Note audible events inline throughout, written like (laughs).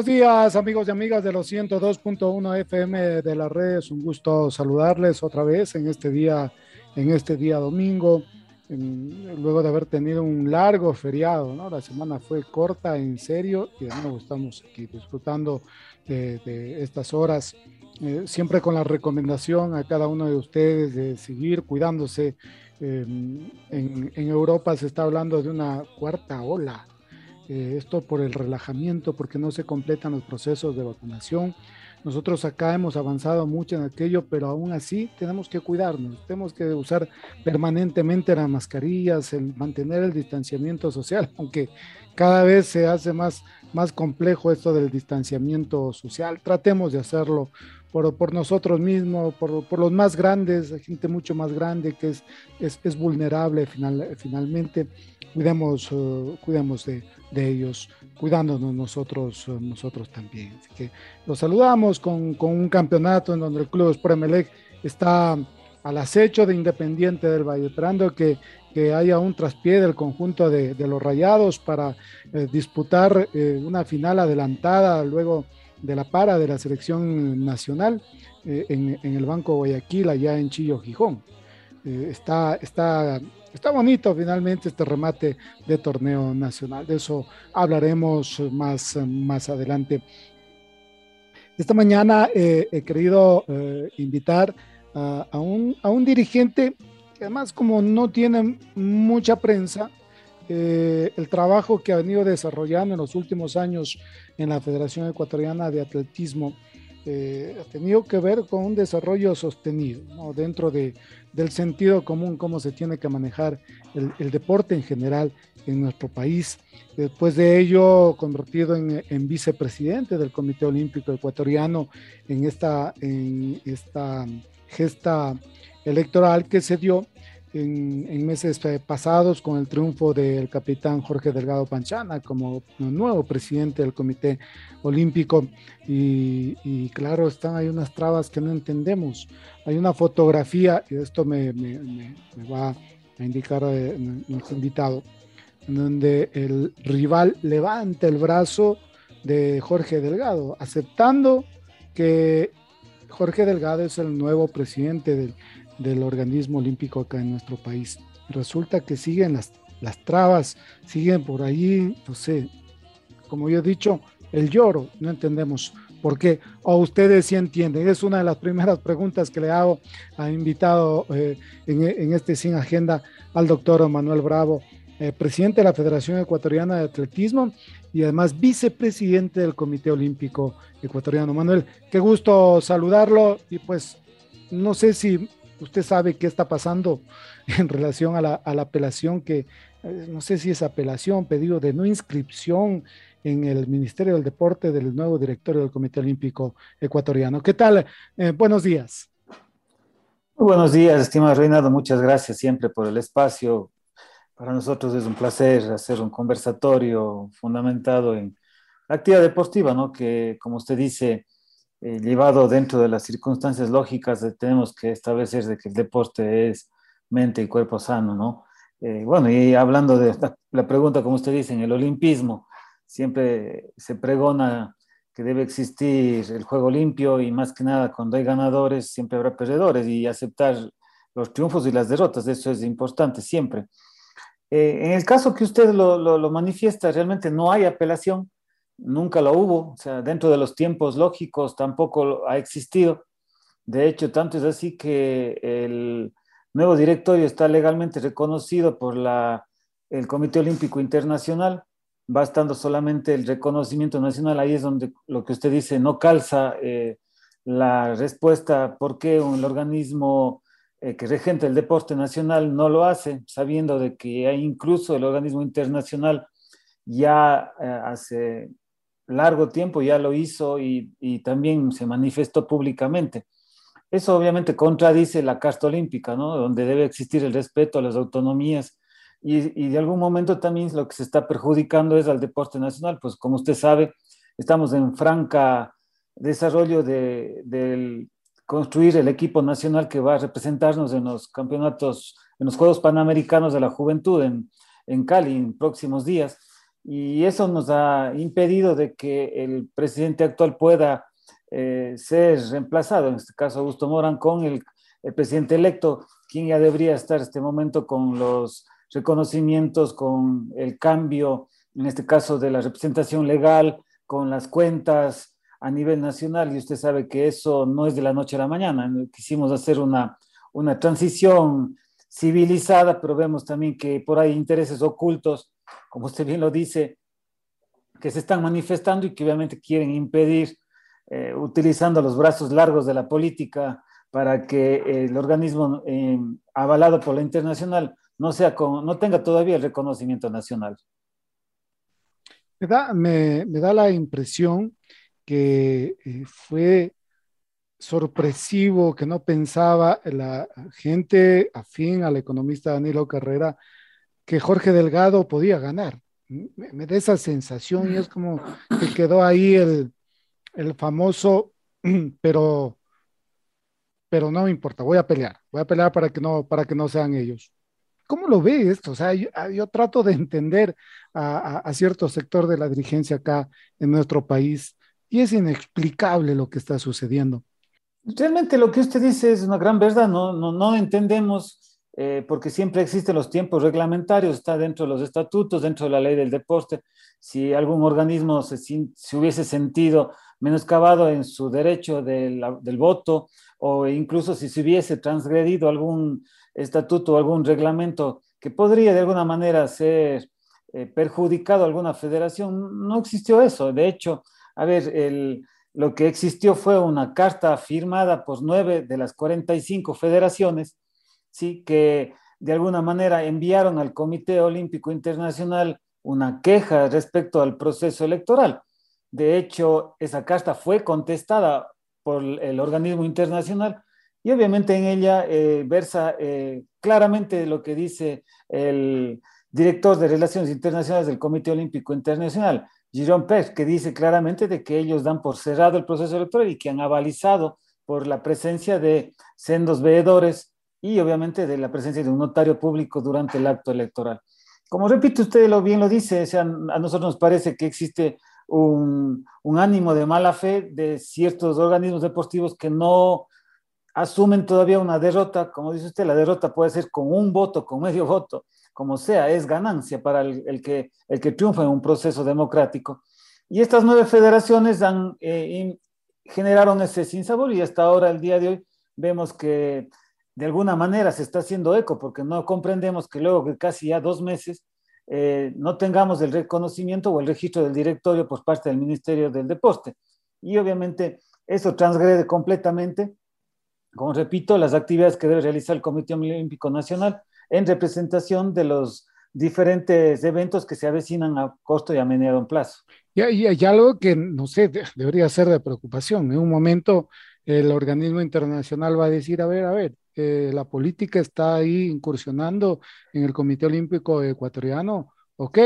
Buenos días, amigos y amigas de los 102.1 FM de la red. Es un gusto saludarles otra vez en este día, en este día domingo, en- luego de haber tenido un largo feriado, ¿no? La semana fue corta, en serio, y de nuevo estamos aquí disfrutando de, de estas horas, eh, siempre con la recomendación a cada uno de ustedes de seguir cuidándose. Eh, en, en Europa se está hablando de una cuarta ola eh, esto por el relajamiento, porque no se completan los procesos de vacunación. Nosotros acá hemos avanzado mucho en aquello, pero aún así tenemos que cuidarnos, tenemos que usar permanentemente las mascarillas, el mantener el distanciamiento social, (laughs) aunque cada vez se hace más, más complejo esto del distanciamiento social. Tratemos de hacerlo por, por nosotros mismos, por, por los más grandes, gente mucho más grande que es, es, es vulnerable final, finalmente. Cuidemos, eh, cuidemos de, de ellos, cuidándonos nosotros, eh, nosotros también. Así que los saludamos con, con un campeonato en donde el Club Sport Emelec está al acecho de Independiente del Valle, esperando que, que haya un traspié del conjunto de, de los Rayados para eh, disputar eh, una final adelantada luego de la para de la selección nacional en, en, el Banco Guayaquil, allá en Chillo, Gijón. Eh, está, está, está bonito finalmente este remate de torneo nacional. De eso hablaremos más, más adelante. Esta mañana eh, he querido eh, invitar a, un, a, un, dirigente que además como no tiene mucha prensa, el trabajo que ha venido desarrollando en los últimos años en la Federación Ecuatoriana de Atletismo eh, ha tenido que ver con un desarrollo sostenido, dentro de, del sentido común, cómo se tiene que manejar el, deporte en general en nuestro país. Después de ello, convertido en, en vicepresidente del Comité Olímpico Ecuatoriano en esta gesta electoral que se dio en, en, meses pasados con el triunfo del capitán Jorge Delgado Panchana como nuevo presidente del Comité Olímpico. Y, y, claro, están hay unas trabas que no entendemos. Hay una fotografía, y esto me, me va a indicar eh, nuestro invitado, en donde el rival levanta el brazo de Jorge Delgado, aceptando que Jorge Delgado es el nuevo presidente del, del organismo olímpico acá en nuestro país. Resulta que siguen las, las trabas, siguen por ahí, no sé, como yo he dicho, el lloro, no entendemos por qué, o ustedes sí entienden. Es una de las primeras preguntas que le hago a invitado eh, en, en, este Sin Agenda al doctor Manuel Bravo, eh, presidente de la Federación Ecuatoriana de Atletismo y además vicepresidente del Comité Olímpico Ecuatoriano. Manuel, qué gusto saludarlo y pues no sé si usted sabe qué está pasando (laughs) en relación a la, apelación que, eh, no sé si es apelación, pedido de no inscripción en el Ministerio del Deporte del nuevo directorio del Comité Olímpico Ecuatoriano. ¿Qué tal? Eh, buenos días. Muy buenos días, estimado Reinaldo. Muchas gracias siempre por el espacio. Para nosotros es un placer hacer un conversatorio fundamentado en la actividad deportiva, ¿no? Que, como usted dice, eh, llevado dentro de las circunstancias lógicas, eh, tenemos que establecer de que el deporte es mente y cuerpo sano, ¿no? Eh, bueno, y hablando de la, la, pregunta, como usted dice, en el olimpismo, siempre se pregona que debe existir el juego limpio y más que nada cuando hay ganadores siempre habrá perdedores y aceptar los triunfos y las derrotas, eso es importante siempre. Eh, en el caso que usted lo, lo, lo, manifiesta, realmente no hay apelación, nunca lo hubo, o sea, dentro de los tiempos lógicos tampoco ha existido. De hecho, tanto es así que el nuevo directorio está legalmente reconocido por la, el Comité Olímpico Internacional, bastando solamente el reconocimiento nacional, ahí es donde lo que usted dice no calza eh, la respuesta por qué el organismo eh, que regenta el deporte nacional no lo hace, sabiendo de que incluso el organismo internacional ya eh, hace largo tiempo ya lo hizo y, y, también se manifestó públicamente. Eso obviamente contradice la Carta Olímpica, ¿no? donde debe existir el respeto a las autonomías y, y, de algún momento también lo que se está perjudicando es al deporte nacional, pues como usted sabe, estamos en franca desarrollo de, del construir el equipo nacional que va a representarnos en los campeonatos, en los Juegos Panamericanos de la Juventud en, en Cali en próximos días. Y eso nos ha impedido de que el presidente actual pueda eh, ser reemplazado, en este caso Augusto Morán, con el, el, presidente electo, quien ya debería estar este momento con los reconocimientos, con el cambio, en este caso de la representación legal, con las cuentas a nivel nacional. Y usted sabe que eso no es de la noche a la mañana. Quisimos hacer una, una transición civilizada, pero vemos también que por ahí intereses ocultos, como usted bien lo dice, que se están manifestando y que obviamente quieren impedir, eh, utilizando los brazos largos de la política para que el organismo eh, avalado por la internacional no, sea no tenga todavía el reconocimiento nacional. Me da, me, me da la impresión que eh, fue sorpresivo, que no pensaba la gente afín al economista Danilo Carrera que Jorge Delgado podía ganar. Me, me da esa sensación y es como que quedó ahí el, el famoso, (clears throat) pero, pero no me importa, voy a pelear, voy a pelear para que no, para que no sean ellos. ¿Cómo lo ve esto? O sea, yo, yo trato de entender a, a, a, cierto sector de la dirigencia acá en nuestro país y es inexplicable lo que está sucediendo. Realmente lo que usted dice es una gran verdad, no, no, no entendemos eh, porque siempre existen los tiempos reglamentarios, está dentro de los estatutos, dentro de la ley del deporte. Si algún organismo se, se hubiese sentido menoscabado en su derecho de la, del voto o incluso si se hubiese transgredido algún estatuto o algún reglamento que podría de alguna manera ser eh, perjudicado a alguna federación, no existió eso. De hecho, a ver, el, lo que existió fue una carta firmada por nueve de las 45 federaciones, ¿sí? que de alguna manera enviaron al Comité Olímpico Internacional una queja respecto al proceso electoral. De hecho, esa carta fue contestada por el organismo internacional y obviamente en ella eh, versa eh, claramente lo que dice el director de Relaciones Internacionales del Comité Olímpico Internacional, Jerome Pérez, que dice claramente de que ellos dan por cerrado el proceso electoral y que han avalizado por la presencia de sendos veedores y obviamente de la presencia de un notario público durante el acto electoral. Como repito, usted lo bien lo dice, o sea, a nosotros nos parece que existe un, un ánimo de mala fe de ciertos organismos deportivos que no asumen todavía una derrota, como dice usted, la derrota puede ser con un voto, con medio voto, como sea, es ganancia para el, el que, el que triunfa en un proceso democrático. Y estas nueve federaciones han, eh, generaron ese sinsabor y hasta ahora, el día de hoy, vemos que de alguna manera se está haciendo eco, porque no comprendemos que luego de casi ya dos meses eh, no tengamos el reconocimiento o el registro del directorio por parte del Ministerio del Deporte. Y obviamente eso transgrede completamente como repito, las actividades que debe realizar el Comité Olímpico Nacional en representación de los diferentes eventos que se avecinan a corto y a mediano plazo. Y hay, algo que, no sé, debería ser de preocupación. En un momento el organismo internacional va a decir, a ver, a ver, eh, la política está ahí incursionando en el Comité Olímpico Ecuatoriano, ok,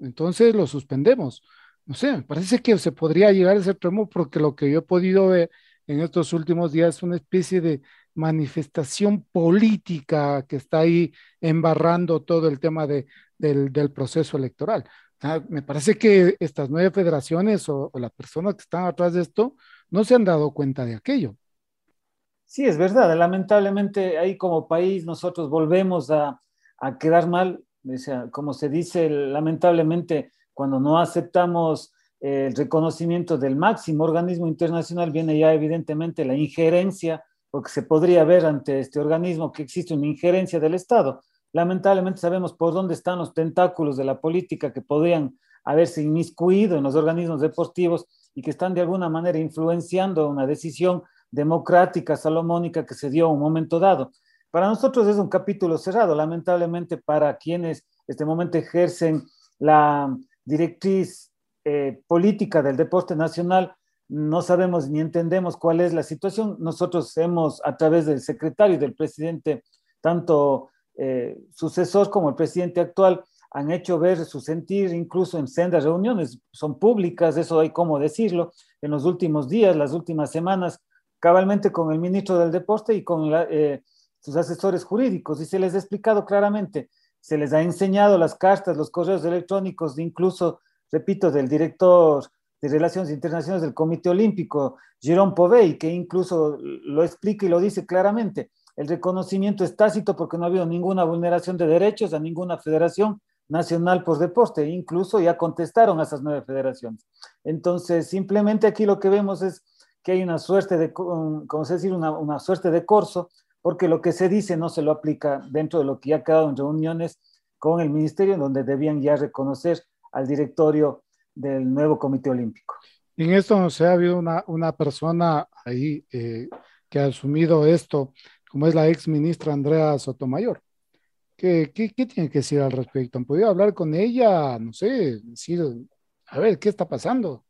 entonces lo suspendemos. No sé, parece que se podría llegar a ese extremo porque lo que yo he podido ver en estos últimos días una especie de manifestación política que está ahí embarrando todo el tema de, del, del, proceso electoral. me parece que estas nueve federaciones o, o, las personas que están atrás de esto no se han dado cuenta de aquello. Sí, es verdad. Lamentablemente ahí como país nosotros volvemos a, a quedar mal. Como se dice, lamentablemente cuando no aceptamos el reconocimiento del máximo organismo internacional, viene ya evidentemente la injerencia, porque se podría ver ante este organismo que existe una injerencia del Estado. Lamentablemente sabemos por dónde están los tentáculos de la política que podrían haberse inmiscuido en los organismos deportivos y que están de alguna manera influenciando una decisión democrática salomónica que se dio en un momento dado. Para nosotros es un capítulo cerrado, lamentablemente para quienes este momento ejercen la directriz eh, política del deporte nacional, no sabemos ni entendemos cuál es la situación. Nosotros hemos, a través del secretario y del presidente, tanto eh, sucesor como el presidente actual, han hecho ver su sentir incluso en sendas reuniones, son públicas, eso hay como decirlo, en los últimos días, las últimas semanas, cabalmente con el ministro del Deporte y con eh, sus asesores jurídicos, y se les ha explicado claramente, se les ha enseñado las cartas, los correos electrónicos, incluso repito, del director de Relaciones Internacionales del Comité Olímpico, Jerome Povey, que incluso lo explica y lo dice claramente. El reconocimiento es tácito porque no ha habido ninguna vulneración de derechos a ninguna federación nacional por deporte. Incluso ya contestaron a esas nueve federaciones. Entonces, simplemente aquí lo que vemos es que hay una suerte de, como se decir, una, una suerte de corso, porque lo que se dice no se lo aplica dentro de lo que ya ha quedado en reuniones con el ministerio, en donde debían ya reconocer al directorio del nuevo Comité Olímpico. En esto, no sé, ha habido una, una persona ahí eh, que ha asumido esto, como es la ex ministra Andrea Sotomayor. ¿Qué, qué, qué tiene que decir al respecto? ¿Han podido hablar con ella? No sé, decir, a ver, ¿qué está pasando?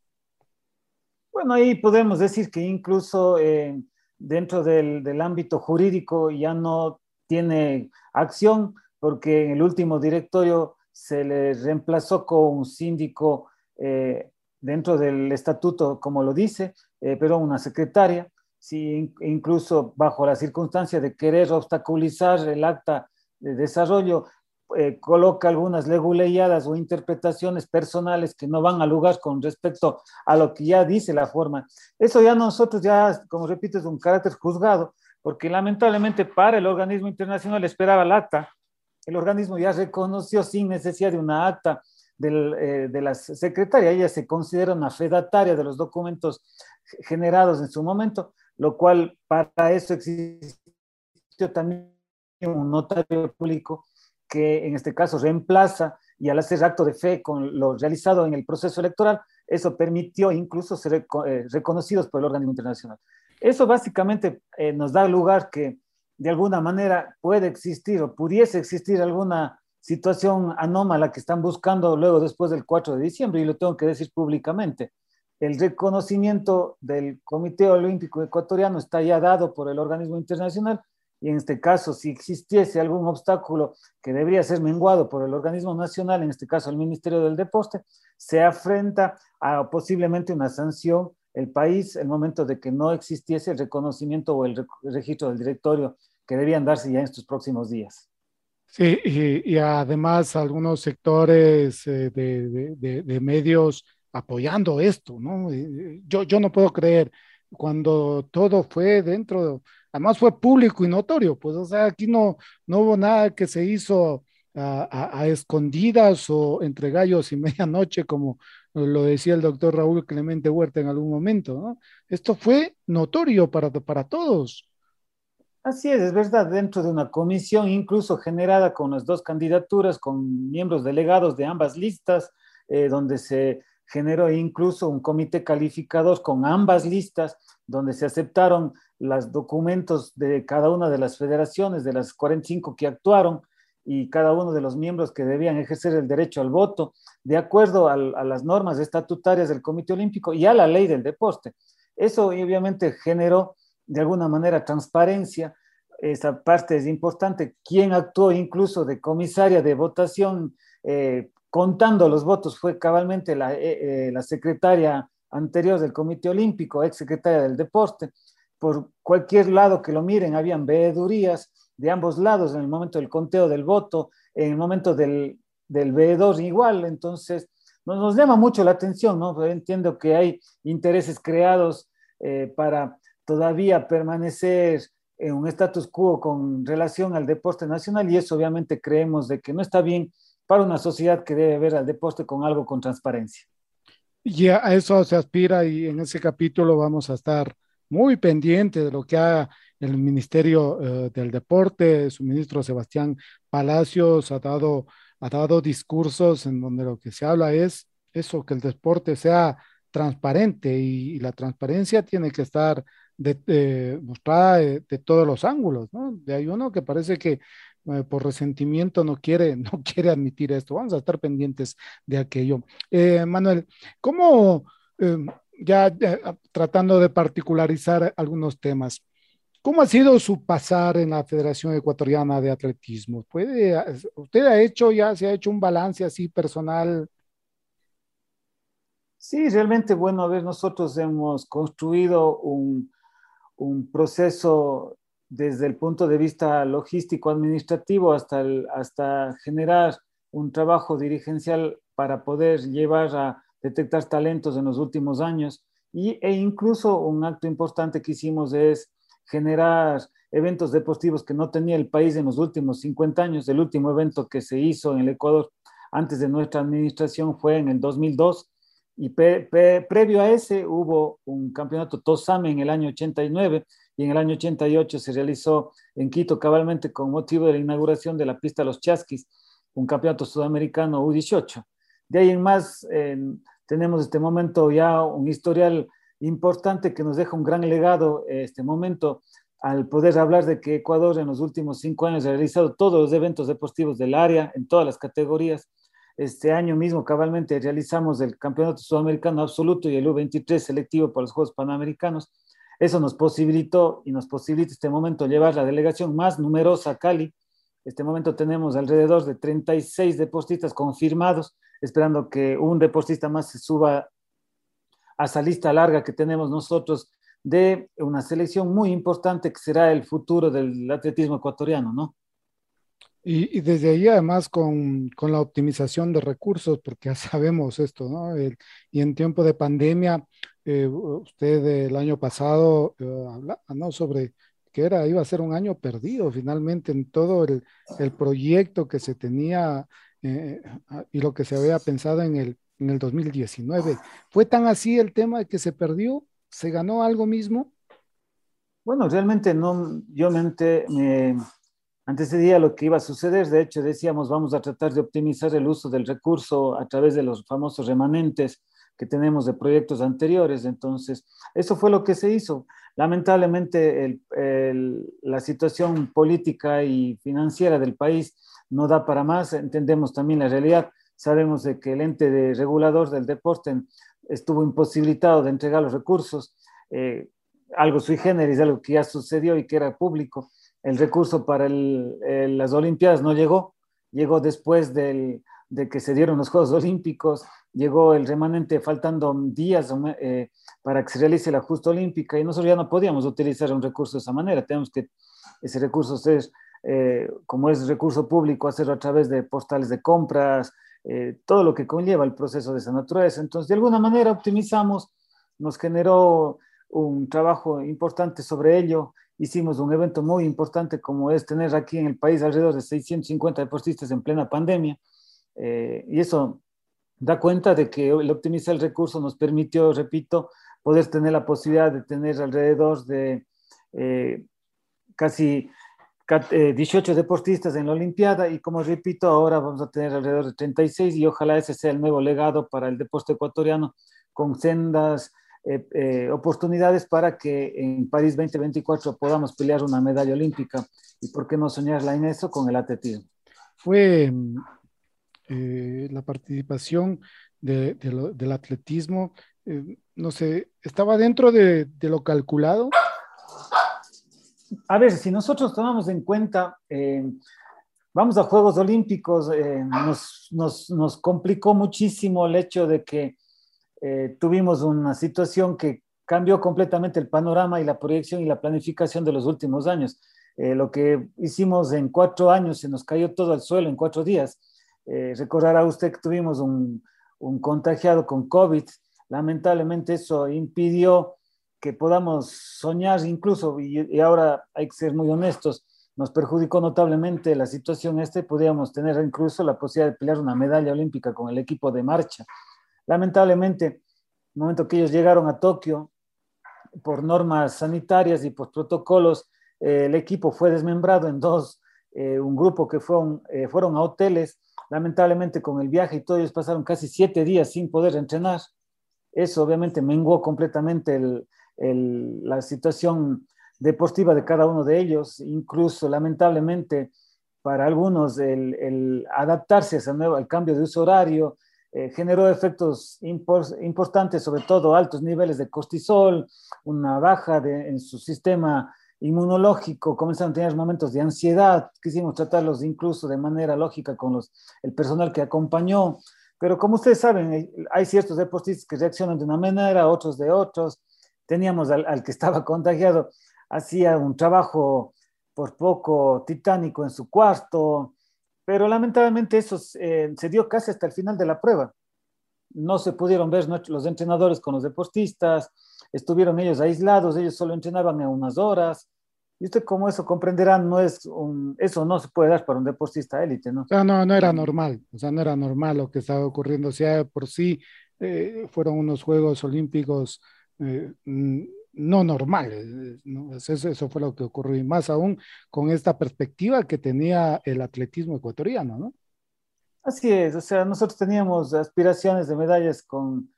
Bueno, ahí podemos decir que incluso eh, dentro del, del ámbito jurídico ya no tiene acción, porque en el último directorio se le reemplazó con un síndico eh, dentro del estatuto, como lo dice, eh, pero una secretaria, sí, incluso bajo la circunstancia de querer obstaculizar el acta de desarrollo, eh, coloca algunas leguleyadas o interpretaciones personales que no van a lugar con respecto a lo que ya dice la forma. Eso ya nosotros, ya, como repito, es un carácter juzgado, porque lamentablemente para el organismo internacional esperaba el acta el organismo ya reconoció sin necesidad de una acta eh, de la secretaria, ella se considera una fedataria de los documentos generados en su momento, lo cual para eso existió también un notario público que en este caso reemplaza y al hacer acto de fe con lo realizado en el proceso electoral, eso permitió incluso ser eh, reconocidos por el organismo internacional. Eso básicamente eh, nos da lugar que de alguna manera puede existir o pudiese existir alguna situación anómala que están buscando luego después del 4 de diciembre, y lo tengo que decir públicamente. El reconocimiento del Comité Olímpico Ecuatoriano está ya dado por el organismo internacional y en este caso, si existiese algún obstáculo que debería ser menguado por el organismo nacional, en este caso el Ministerio del Deporte, se afrenta a posiblemente una sanción el país el momento de que no existiese el reconocimiento o el registro del directorio que debían darse ya en estos próximos días. Sí, y, además algunos sectores eh, de, medios apoyando esto, ¿no? Yo, yo no puedo creer cuando todo fue dentro, además fue público y notorio, pues, o sea, aquí no, no hubo nada que se hizo a, escondidas o entre gallos y (laughs) medianoche, como lo decía el doctor Raúl Clemente Huerta en algún momento. Esto fue notorio para, para todos. Así es, es verdad, dentro de una comisión incluso generada con las dos candidaturas, con miembros delegados de ambas listas, eh, donde se generó incluso un comité calificador con ambas listas, donde se aceptaron los documentos de cada una de las federaciones, de las 45 que actuaron, y cada uno de los miembros que debían ejercer el derecho al voto, de acuerdo a, a las normas estatutarias del Comité Olímpico y a la ley del deporte. Eso obviamente generó de alguna manera transparencia. Esa parte es importante. ¿Quién actuó incluso de comisaria de votación eh, contando los votos fue cabalmente la, eh, eh, la secretaria anterior del Comité Olímpico, ex secretaria del Deporte. Por cualquier lado que lo miren, habían veedurías de ambos lados en el momento del conteo del voto, en el momento del, del veedor igual. Entonces, nos, nos llama mucho la atención, ¿no? Entiendo que hay intereses creados para todavía permanecer en un status quo con relación al deporte nacional y eso obviamente creemos de que no está bien para una sociedad que debe ver al deporte con algo con transparencia. Y a eso se aspira y en ese capítulo vamos a estar muy pendientes de lo que haga el Ministerio eh, del Deporte. Su ministro Sebastián Palacios ha dado, ha dado discursos en donde lo que se habla es eso, que el deporte sea transparente y, la transparencia tiene que estar de, mostrada de, todos los ángulos, ¿no? De hay uno que parece que eh, por resentimiento no quiere, (laughs) no quiere admitir esto. Vamos a estar pendientes de aquello. Eh, Manuel, ¿cómo, em, ya tratando de particularizar algunos temas, ¿Cómo ha sido su pasar en la Federación Ecuatoriana de Atletismo? ¿Puede, ¿Usted ha hecho ya, se ha hecho un balance así personal Sí, realmente, bueno, a ver, nosotros hemos construido un, un proceso desde el punto de vista logístico administrativo hasta, hasta generar un trabajo dirigencial para poder llevar a detectar talentos en los últimos años y, e incluso un acto importante que hicimos es generar eventos deportivos que no tenía el país en los últimos 50 años. El último evento que se hizo en el Ecuador antes de nuestra administración fue en el 2002 y previo a ese hubo un campeonato TOSAME en el año 89 y en el año 88 se realizó en Quito cabalmente con motivo de la inauguración de la pista Los Chasquis, un campeonato sudamericano U18. De ahí en más tenemos este momento ya un historial importante que nos deja un gran legado este momento al poder hablar de que Ecuador en los últimos cinco años ha realizado todos los eventos deportivos del área en todas las categorías este año mismo cabalmente realizamos el Campeonato Sudamericano Absoluto y el U23 selectivo para los Juegos Panamericanos. Eso nos posibilitó y nos posibilita este momento llevar la delegación más numerosa a Cali. Este momento tenemos alrededor de 36 deportistas confirmados, esperando que un deportista más se suba a esa lista larga que tenemos nosotros de una selección muy importante que será el futuro del atletismo ecuatoriano, ¿no? Y, desde ahí además con, con, la optimización de recursos, porque ya (laughs) sabemos esto, ¿no? y en tiempo de pandemia, eh, usted el año pasado eh, hablaba, ¿no? Sobre que era, iba a ser un año perdido finalmente en todo el, el proyecto que se tenía eh, y lo que se había pensado en el, en el 2019. ¿Fue tan así el tema de que se perdió? ¿Se ganó algo mismo? Bueno, realmente no, yo me antes ese día lo que iba a suceder, de hecho decíamos, vamos a tratar de optimizar el uso del recurso a través de los famosos remanentes que tenemos de proyectos anteriores. Entonces, eso fue lo que se hizo. Lamentablemente, la situación política y financiera del país no da para más. Entendemos también la realidad. Sabemos de que el ente de regulador del deporte estuvo imposibilitado de entregar los recursos. Eh, algo sui generis, algo que ya sucedió y que era público el recurso para las Olimpiadas no llegó, llegó después de que se dieron los Juegos Olímpicos, llegó el remanente faltando días eh, para que se realice la justa olímpica y nosotros ya no podíamos utilizar un recurso de esa manera, tenemos que ese recurso ser, eh, como es recurso público, hacerlo a través de postales de compras, eh, todo lo que conlleva el proceso de esa naturaleza. Entonces, de alguna manera optimizamos, nos generó un trabajo importante sobre ello hicimos un evento muy importante como es tener aquí en el país alrededor de 650 deportistas en plena pandemia. Eh, y eso da cuenta de que el optimizar el recurso nos permitió, repito, poder tener la posibilidad de tener alrededor de eh, casi 18 eh, deportistas en la Olimpiada y como repito, ahora vamos a tener alrededor de 36 y ojalá ese sea el nuevo legado para el deporte ecuatoriano con sendas eh, eh, oportunidades para que en París 2024 podamos pelear una medalla olímpica y por qué no soñarla en eso con el atletismo. Fue eh, la participación del atletismo, no sé, ¿estaba dentro de, lo calculado? A ver, si nosotros tomamos en cuenta, vamos a Juegos Olímpicos, nos, nos, nos complicó muchísimo el hecho de que eh, tuvimos una situación que cambió completamente el panorama y la proyección y la planificación de los últimos años. Eh, lo que hicimos en cuatro años se nos cayó todo al suelo en cuatro días. Eh, recordará usted que tuvimos un, un, contagiado con COVID. Lamentablemente eso impidió que podamos soñar incluso, y, y, ahora hay que ser muy honestos, nos perjudicó notablemente la situación este, podíamos tener incluso la posibilidad de pelear una medalla olímpica con el equipo de marcha. Lamentablemente, el momento que ellos llegaron a Tokio, por normas sanitarias y por protocolos, eh, el equipo fue desmembrado en dos, eh, un grupo que fueron, eh, fueron a hoteles, lamentablemente con el viaje y todo, ellos pasaron casi siete días sin poder entrenar. Eso obviamente menguó completamente el, el, la situación deportiva de cada uno de ellos, incluso lamentablemente para algunos el, el adaptarse a ese nuevo, al cambio de uso horario, eh, generó efectos importantes, sobre todo altos niveles de cortisol, una baja de, en su sistema inmunológico, comenzaron a tener momentos de ansiedad, quisimos tratarlos incluso de manera lógica con los, el personal que acompañó, pero como ustedes saben, hay ciertos deportistas que reaccionan de una manera, otros de otros, teníamos al, que estaba (laughs) contagiado, hacía un trabajo por poco titánico en su cuarto, pero lamentablemente eso eh, se dio casi hasta el final de la prueba. No se pudieron ver los entrenadores con los deportistas, estuvieron ellos aislados, ellos solo entrenaban a unas horas. Y usted como eso comprenderá, no es un, eso no se puede dar para un deportista élite, ¿no? No, no, no era normal, o sea, no era normal lo que estaba ocurriendo. O sea, por sí eh, fueron unos Juegos Olímpicos eh, no normal. ¿no? Eso, eso, fue lo que ocurrió y más aún con esta perspectiva que tenía el atletismo ecuatoriano, ¿no? Así es, o sea, nosotros teníamos aspiraciones de medallas con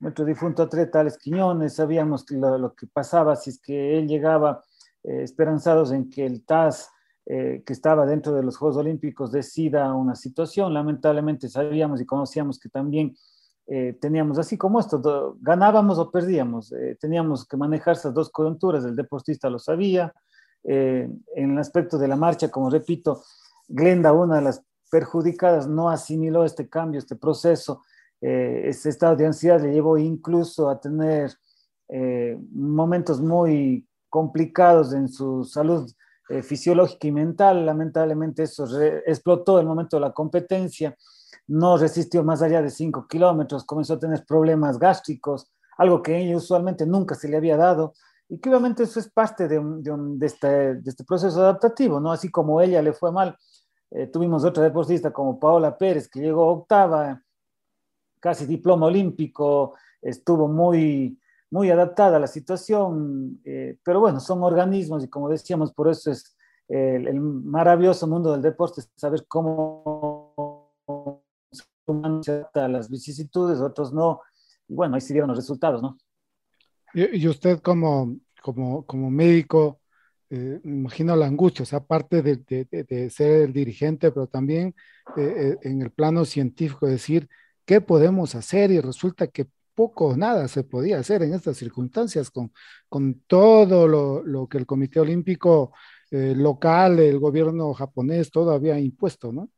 nuestro difunto atleta Alex Quiñones, sabíamos lo, que pasaba si es que él llegaba eh, esperanzados en que el TAS eh, que estaba dentro de los Juegos Olímpicos decida una situación. Lamentablemente sabíamos y conocíamos que también eh, teníamos así como esto, ganábamos o perdíamos, eh, teníamos que manejar esas dos coyunturas, el deportista lo sabía, eh, en el aspecto de la marcha, como repito, Glenda, una de las perjudicadas, no asimiló este cambio, este proceso, ese estado de ansiedad le llevó incluso a tener momentos muy complicados en su salud fisiológica y mental, lamentablemente eso explotó el momento de la competencia, no resistió más allá de 5 kilómetros, comenzó a tener problemas gástricos, algo que ella usualmente nunca se le había dado, y que obviamente eso es parte de, este, este, proceso adaptativo, ¿no? Así como ella le fue mal, eh, tuvimos otra deportista como Paola Pérez, que llegó octava, casi diploma olímpico, estuvo muy, muy adaptada a la situación, eh, pero bueno, son organismos y como decíamos, por eso es el, el maravilloso mundo del deporte, saber cómo humanos las vicisitudes, otros no. Y bueno, ahí se dieron los resultados, ¿no? Y, usted como, como, como médico, eh, imagino la angustia, o sea, aparte de, de, ser el dirigente, pero también eh, en el plano científico, decir, ¿qué podemos hacer? Y resulta que poco o nada se podía hacer en estas circunstancias con, con todo lo, lo, que el Comité Olímpico eh, local, el gobierno japonés, todo había impuesto, ¿no?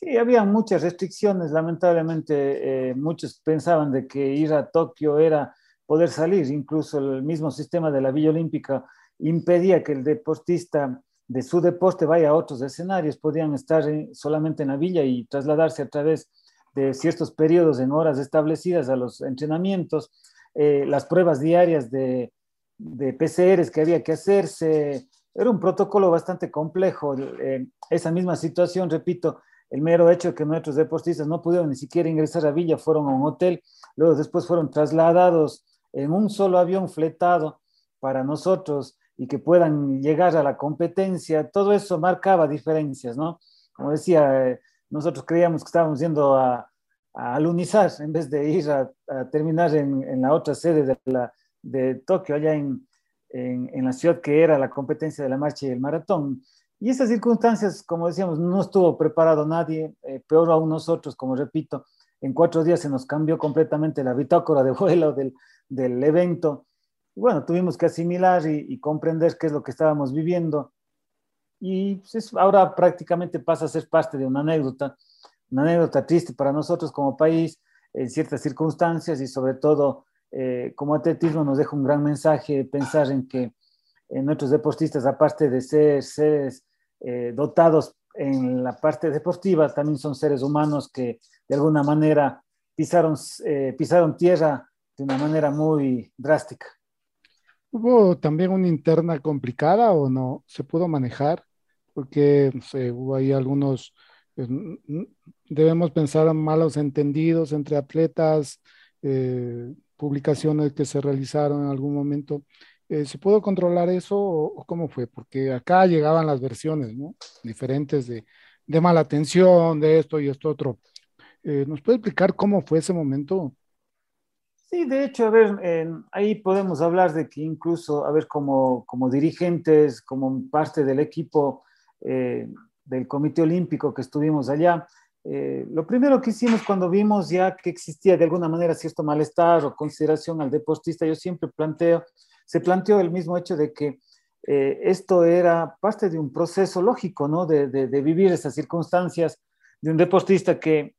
Sí, había muchas restricciones. Lamentablemente, eh, muchos pensaban de que ir a Tokio era poder salir. Incluso el mismo sistema de la Villa Olímpica impedía que el deportista de su deporte vaya a otros escenarios. Podían estar solamente en la villa y trasladarse a través de ciertos periodos en horas establecidas a los entrenamientos. Eh, las pruebas diarias de, de PCRs que había que hacerse. Era un protocolo bastante complejo. Eh, esa misma situación, repito, el mero hecho de que nuestros deportistas no pudieron ni siquiera ingresar a Villa, fueron a un hotel, luego después fueron trasladados en un solo avión fletado para nosotros y que puedan llegar a la competencia, todo eso marcaba diferencias, ¿no? Como decía, eh, nosotros creíamos que estábamos yendo a, alunizar en vez de ir a, terminar en, en, la otra sede de, la, de Tokio, allá en, en, en la ciudad que era la competencia de la marcha y el maratón. Y esas circunstancias, como decíamos, no estuvo preparado nadie, eh, peor aún nosotros, como repito, en cuatro días se nos cambió completamente la bitácora de vuelo del, del evento. Y bueno, tuvimos que asimilar y, y, comprender qué es lo que estábamos viviendo. Y pues, ahora prácticamente pasa a ser parte de una anécdota, una anécdota triste para nosotros como país, en ciertas circunstancias y sobre todo eh, como atletismo nos deja un gran mensaje, pensar en que nuestros deportistas, aparte de ser seres eh, dotados en la parte deportiva, también son seres humanos que de alguna manera pisaron, eh, pisaron tierra de una manera muy drástica. ¿Hubo también una interna complicada o no? ¿Se pudo manejar? Porque no sé, hubo ahí algunos, pues, debemos pensar en malos entendidos entre atletas, eh, publicaciones que se realizaron en algún momento. Eh, ¿Se pudo controlar eso o, cómo fue? Porque acá llegaban las versiones, ¿no? Diferentes de, de mala atención, de esto y esto otro. Eh, ¿Nos puede explicar cómo fue ese momento? Sí, de hecho, a ver, ahí podemos hablar de que incluso, a ver, como, como dirigentes, como parte del equipo eh, del Comité Olímpico que estuvimos allá, eh, lo primero que hicimos cuando vimos ya que existía de alguna manera cierto malestar o consideración al deportista, yo siempre planteo, se planteó el mismo hecho de que eh, esto era parte de un proceso lógico, ¿no? De, vivir esas circunstancias de un deportista que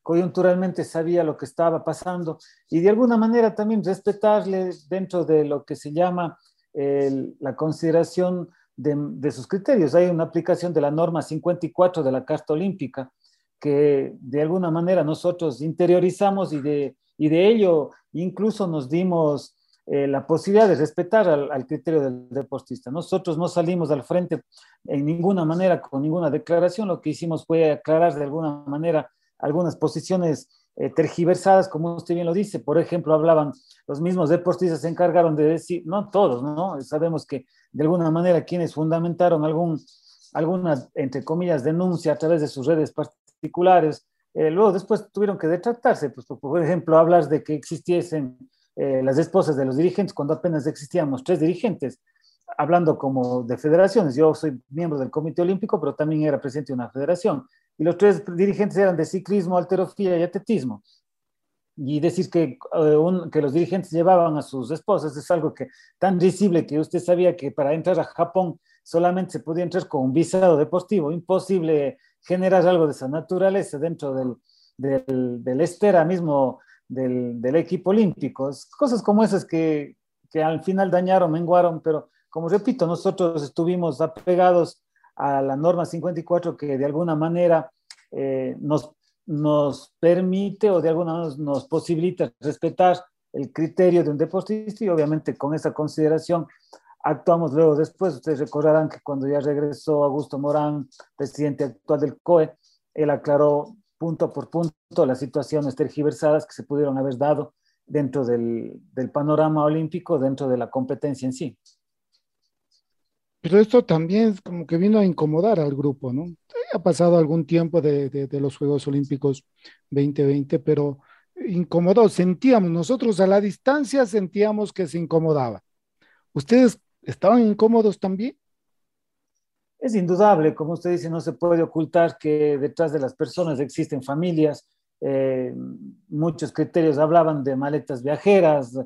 coyunturalmente sabía lo que estaba pasando y de alguna manera también respetarle dentro de lo que se llama la consideración de, sus criterios. Hay una aplicación de la norma 54 de la Carta Olímpica que de alguna manera nosotros interiorizamos y de ello incluso nos dimos eh, la posibilidad de respetar al, criterio del deportista. Nosotros no salimos al frente en ninguna manera con ninguna declaración, lo que hicimos fue aclarar de alguna manera algunas posiciones eh, tergiversadas, como usted bien lo dice. Por ejemplo, hablaban, los mismos deportistas se encargaron de decir, no todos, ¿no? Sabemos que de alguna manera quienes fundamentaron algún, alguna, entre comillas, denuncia a través de sus redes particulares, eh, luego después tuvieron que detractarse, pues, por ejemplo, hablas de que existiesen eh, las esposas de los dirigentes cuando apenas existíamos tres dirigentes, hablando como de federaciones. Yo soy miembro del Comité Olímpico, pero también era presidente de una federación. Y los tres dirigentes eran de ciclismo, alterofía y atletismo y decir que, eh, que los dirigentes llevaban a sus esposas es algo que tan visible que usted sabía que para entrar a Japón solamente se podía entrar con un visado deportivo, imposible generar algo de esa naturaleza dentro del, del, del estera mismo del, del, equipo olímpico. Cosas como esas que, que al final dañaron, menguaron, pero como repito, nosotros estuvimos apegados a la norma 54 que de alguna manera eh, nos nos permite o de alguna manera nos posibilita respetar el criterio de un deportista y obviamente con esa consideración actuamos luego después. Ustedes recordarán que cuando ya regresó Augusto Morán, presidente actual del COE, él aclaró punto por punto las situaciones tergiversadas que se pudieron haber dado dentro del, del panorama olímpico, dentro de la competencia en sí. Pero esto también como que vino a incomodar al grupo, ¿no? Ha pasado algún tiempo de, los Juegos Olímpicos 2020, pero incomodó, sentíamos, nosotros a la distancia sentíamos que se incomodaba. ¿Ustedes estaban incómodos también? Es indudable, como usted dice, no se puede ocultar que detrás de las personas existen familias. Eh, muchos criterios hablaban de maletas viajeras,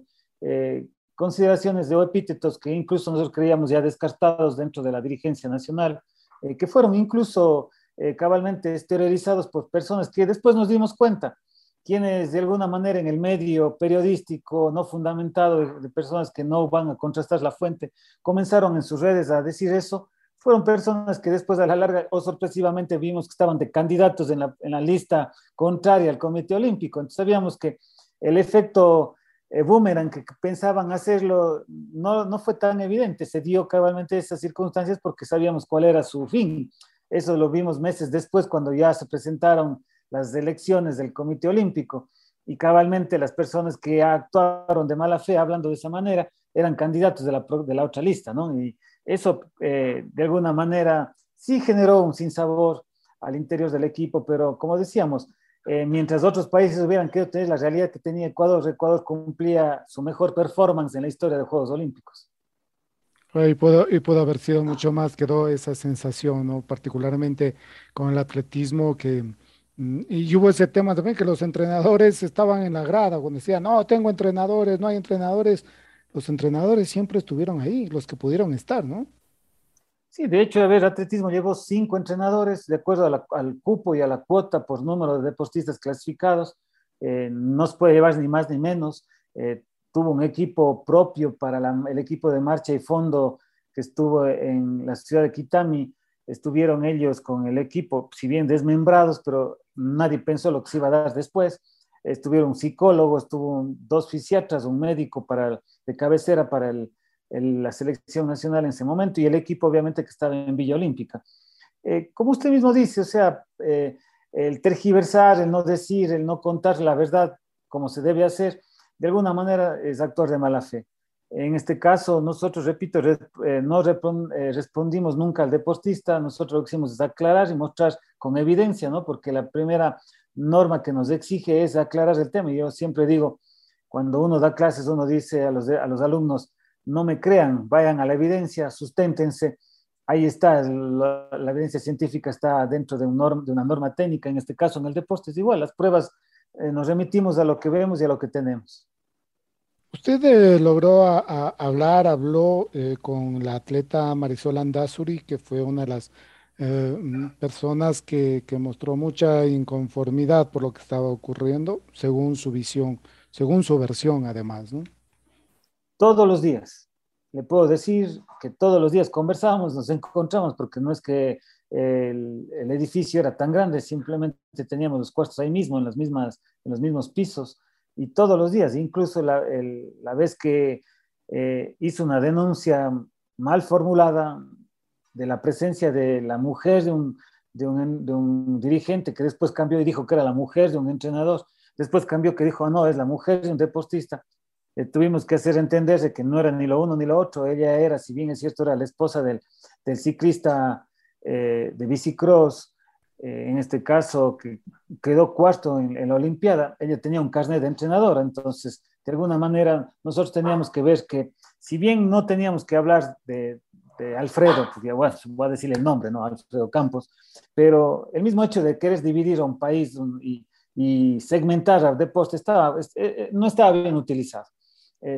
eh, consideraciones de epítetos que incluso nosotros creíamos ya descartados dentro de la dirigencia nacional, eh, que fueron incluso eh, cabalmente exteriorizados por personas que después nos dimos cuenta, quienes de alguna manera en el medio periodístico no fundamentado de, personas que no van a contrastar la fuente, comenzaron en sus redes a decir eso, fueron personas que después a la larga o sorpresivamente vimos que estaban de candidatos en la, en la lista contraria al Comité Olímpico. Entonces sabíamos que el efecto eh, boomerang que pensaban hacerlo no, no fue tan evidente, se dio cabalmente esas circunstancias porque sabíamos cuál era su fin. Eso lo vimos meses después cuando ya se presentaron las elecciones del Comité Olímpico y cabalmente las personas que actuaron de mala fe hablando de esa manera eran candidatos de la, de la otra lista, ¿no? Y eso eh, de alguna manera sí generó un sinsabor al interior del equipo, pero como decíamos, eh, mientras otros países hubieran querido tener la realidad que tenía Ecuador, Ecuador cumplía su mejor performance en la historia de Juegos Olímpicos. Y pudo, y pudo haber sido mucho más, quedó esa sensación, ¿no? particularmente con el atletismo, que mm, y hubo ese tema también que los entrenadores estaban en la grada, cuando decían, no, tengo entrenadores, no hay entrenadores, los entrenadores siempre estuvieron ahí, los que pudieron estar, ¿no? Sí, de hecho, a ver, atletismo llevó cinco entrenadores de acuerdo al cupo y a la cuota por número de deportistas clasificados. Eh, no se puede llevar ni más ni menos. Eh, tuvo un equipo propio para el equipo de marcha y fondo que estuvo en la ciudad de Kitami. Estuvieron ellos con el equipo, si bien desmembrados, pero nadie pensó lo que se iba a dar después. Estuvieron un psicólogo, estuvo dos fisiatras, un médico para, de cabecera para el, la selección nacional en ese momento y el equipo obviamente que estaba en Villa Olímpica. Eh, como usted mismo dice, o sea, eh, el tergiversar, el no decir, el no contar la verdad como se debe hacer, de alguna manera es actuar de mala fe. En este caso, nosotros, repito, eh, no respondimos nunca al deportista, nosotros lo que hicimos es aclarar y mostrar con evidencia, ¿no? Porque la primera norma que nos exige es aclarar el tema. Yo siempre digo, cuando uno da clases, uno dice a los, a los alumnos, no me crean, vayan a la evidencia, susténtense. Ahí está, la, evidencia científica está dentro de, un de, una norma técnica, en este caso en el deporte es igual, las pruebas eh, nos remitimos a lo que vemos y a lo que tenemos. Usted eh, logró hablar, habló eh, con la atleta Marisol Andazuri, que fue una de las eh, personas que, mostró mucha inconformidad por lo que estaba ocurriendo, según su visión, según su versión además, ¿no? Todos los días. Le puedo decir que todos los días conversamos, nos encontramos, porque no es que el, el edificio era tan grande, simplemente teníamos los cuartos ahí mismo, en, las mismas, en los mismos pisos y todos los días, incluso la, vez que eh, hizo una denuncia mal formulada de la presencia de la mujer de un, de un, dirigente que después cambió y dijo que era la mujer de un entrenador, después cambió que dijo, ah, no, es la mujer de un deportista. Eh, tuvimos que hacer entenderse que no era ni lo uno ni lo otro, ella era, si bien es cierto, era la esposa del, ciclista eh, de bicicross, eh, en este caso, que quedó cuarto en, la Olimpiada, ella tenía un carnet de entrenadora, entonces, de alguna manera, nosotros teníamos que ver que, si bien no teníamos que hablar de, Alfredo, porque bueno, voy a decir el nombre, ¿no? Alfredo Campos, pero el mismo hecho de querer dividir a un país y, segmentar al deporte estaba, eh, eh, no estaba bien utilizado.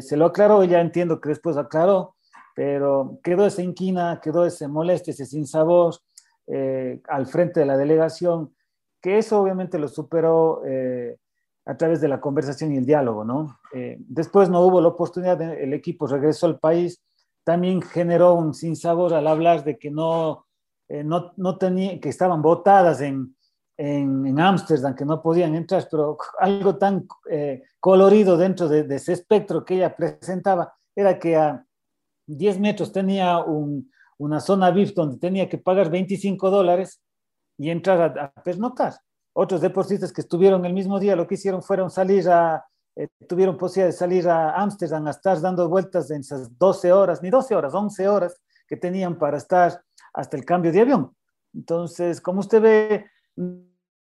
se lo aclaró, ya entiendo que después aclaró, pero quedó esa inquina, quedó ese molestia, ese sinsabor, eh, al frente de la delegación, que eso obviamente lo superó eh, a través de la conversación y el diálogo, ¿no? Eh, después no hubo la oportunidad, el equipo regresó al país, también generó un sinsabor al hablar de que no, no, no tenía, que estaban votadas en, en Ámsterdam, que no podían entrar, pero algo tan colorido dentro de, de, ese espectro que ella presentaba era que a 10 metros tenía un, una zona VIP donde tenía que pagar 25 dólares y entrar a, a pernoctar. Otros deportistas que estuvieron el mismo día lo que hicieron fueron salir a, eh, tuvieron posibilidad de salir a Ámsterdam a estar dando vueltas en esas 12 horas, ni 12 horas, 11 horas que tenían para estar hasta el cambio de avión. Entonces, como usted ve,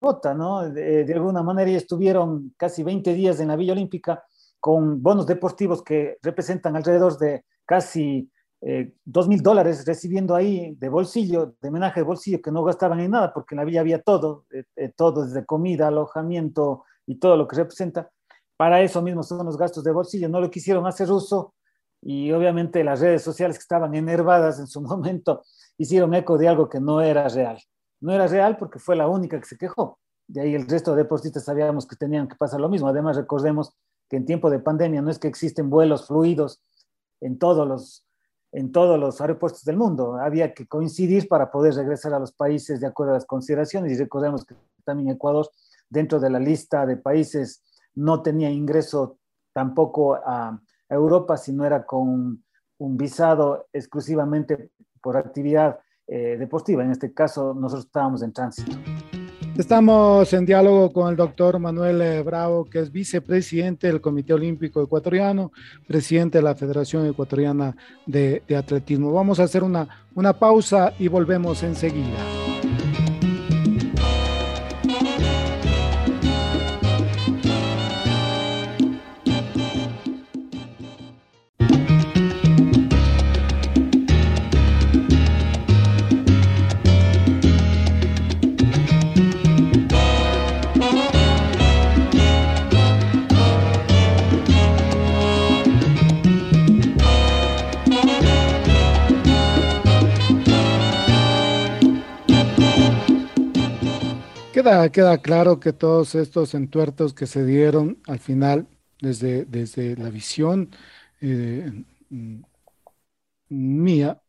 vota, ¿no? De, de, alguna manera ya estuvieron casi 20 días en la Villa Olímpica con bonos deportivos que representan alrededor de casi eh, dos mil dólares recibiendo ahí de bolsillo, de homenaje de bolsillo, que no gastaban en nada, porque en la villa había todo, eh, eh, todo desde comida, alojamiento y todo lo que representa. Para eso mismo son los gastos de bolsillo, no lo quisieron hacer uso y obviamente las redes sociales que estaban enervadas en su (laughs) momento hicieron eco de algo que no era real. No era real porque fue la única que se quejó. De ahí el resto de deportistas sabíamos que tenían que pasar lo mismo. Además, recordemos que en tiempo de pandemia no es que existen vuelos fluidos en todos los en todos los aeropuertos del mundo. Había que coincidir para poder regresar a los países de acuerdo a las consideraciones y recordemos que también Ecuador, dentro de la lista de países, no tenía ingreso tampoco a Europa, sino era con un visado exclusivamente por actividad eh, deportiva. En este caso, nosotros estábamos en tránsito. Estamos en diálogo con el doctor Manuel eh, Bravo, que es vicepresidente del Comité Olímpico Ecuatoriano, presidente de la Federación Ecuatoriana de, de Atletismo. Vamos a hacer una, una pausa y volvemos enseguida. Queda, claro que todos estos entuertos que se dieron al final, desde, desde la visión eh, mía,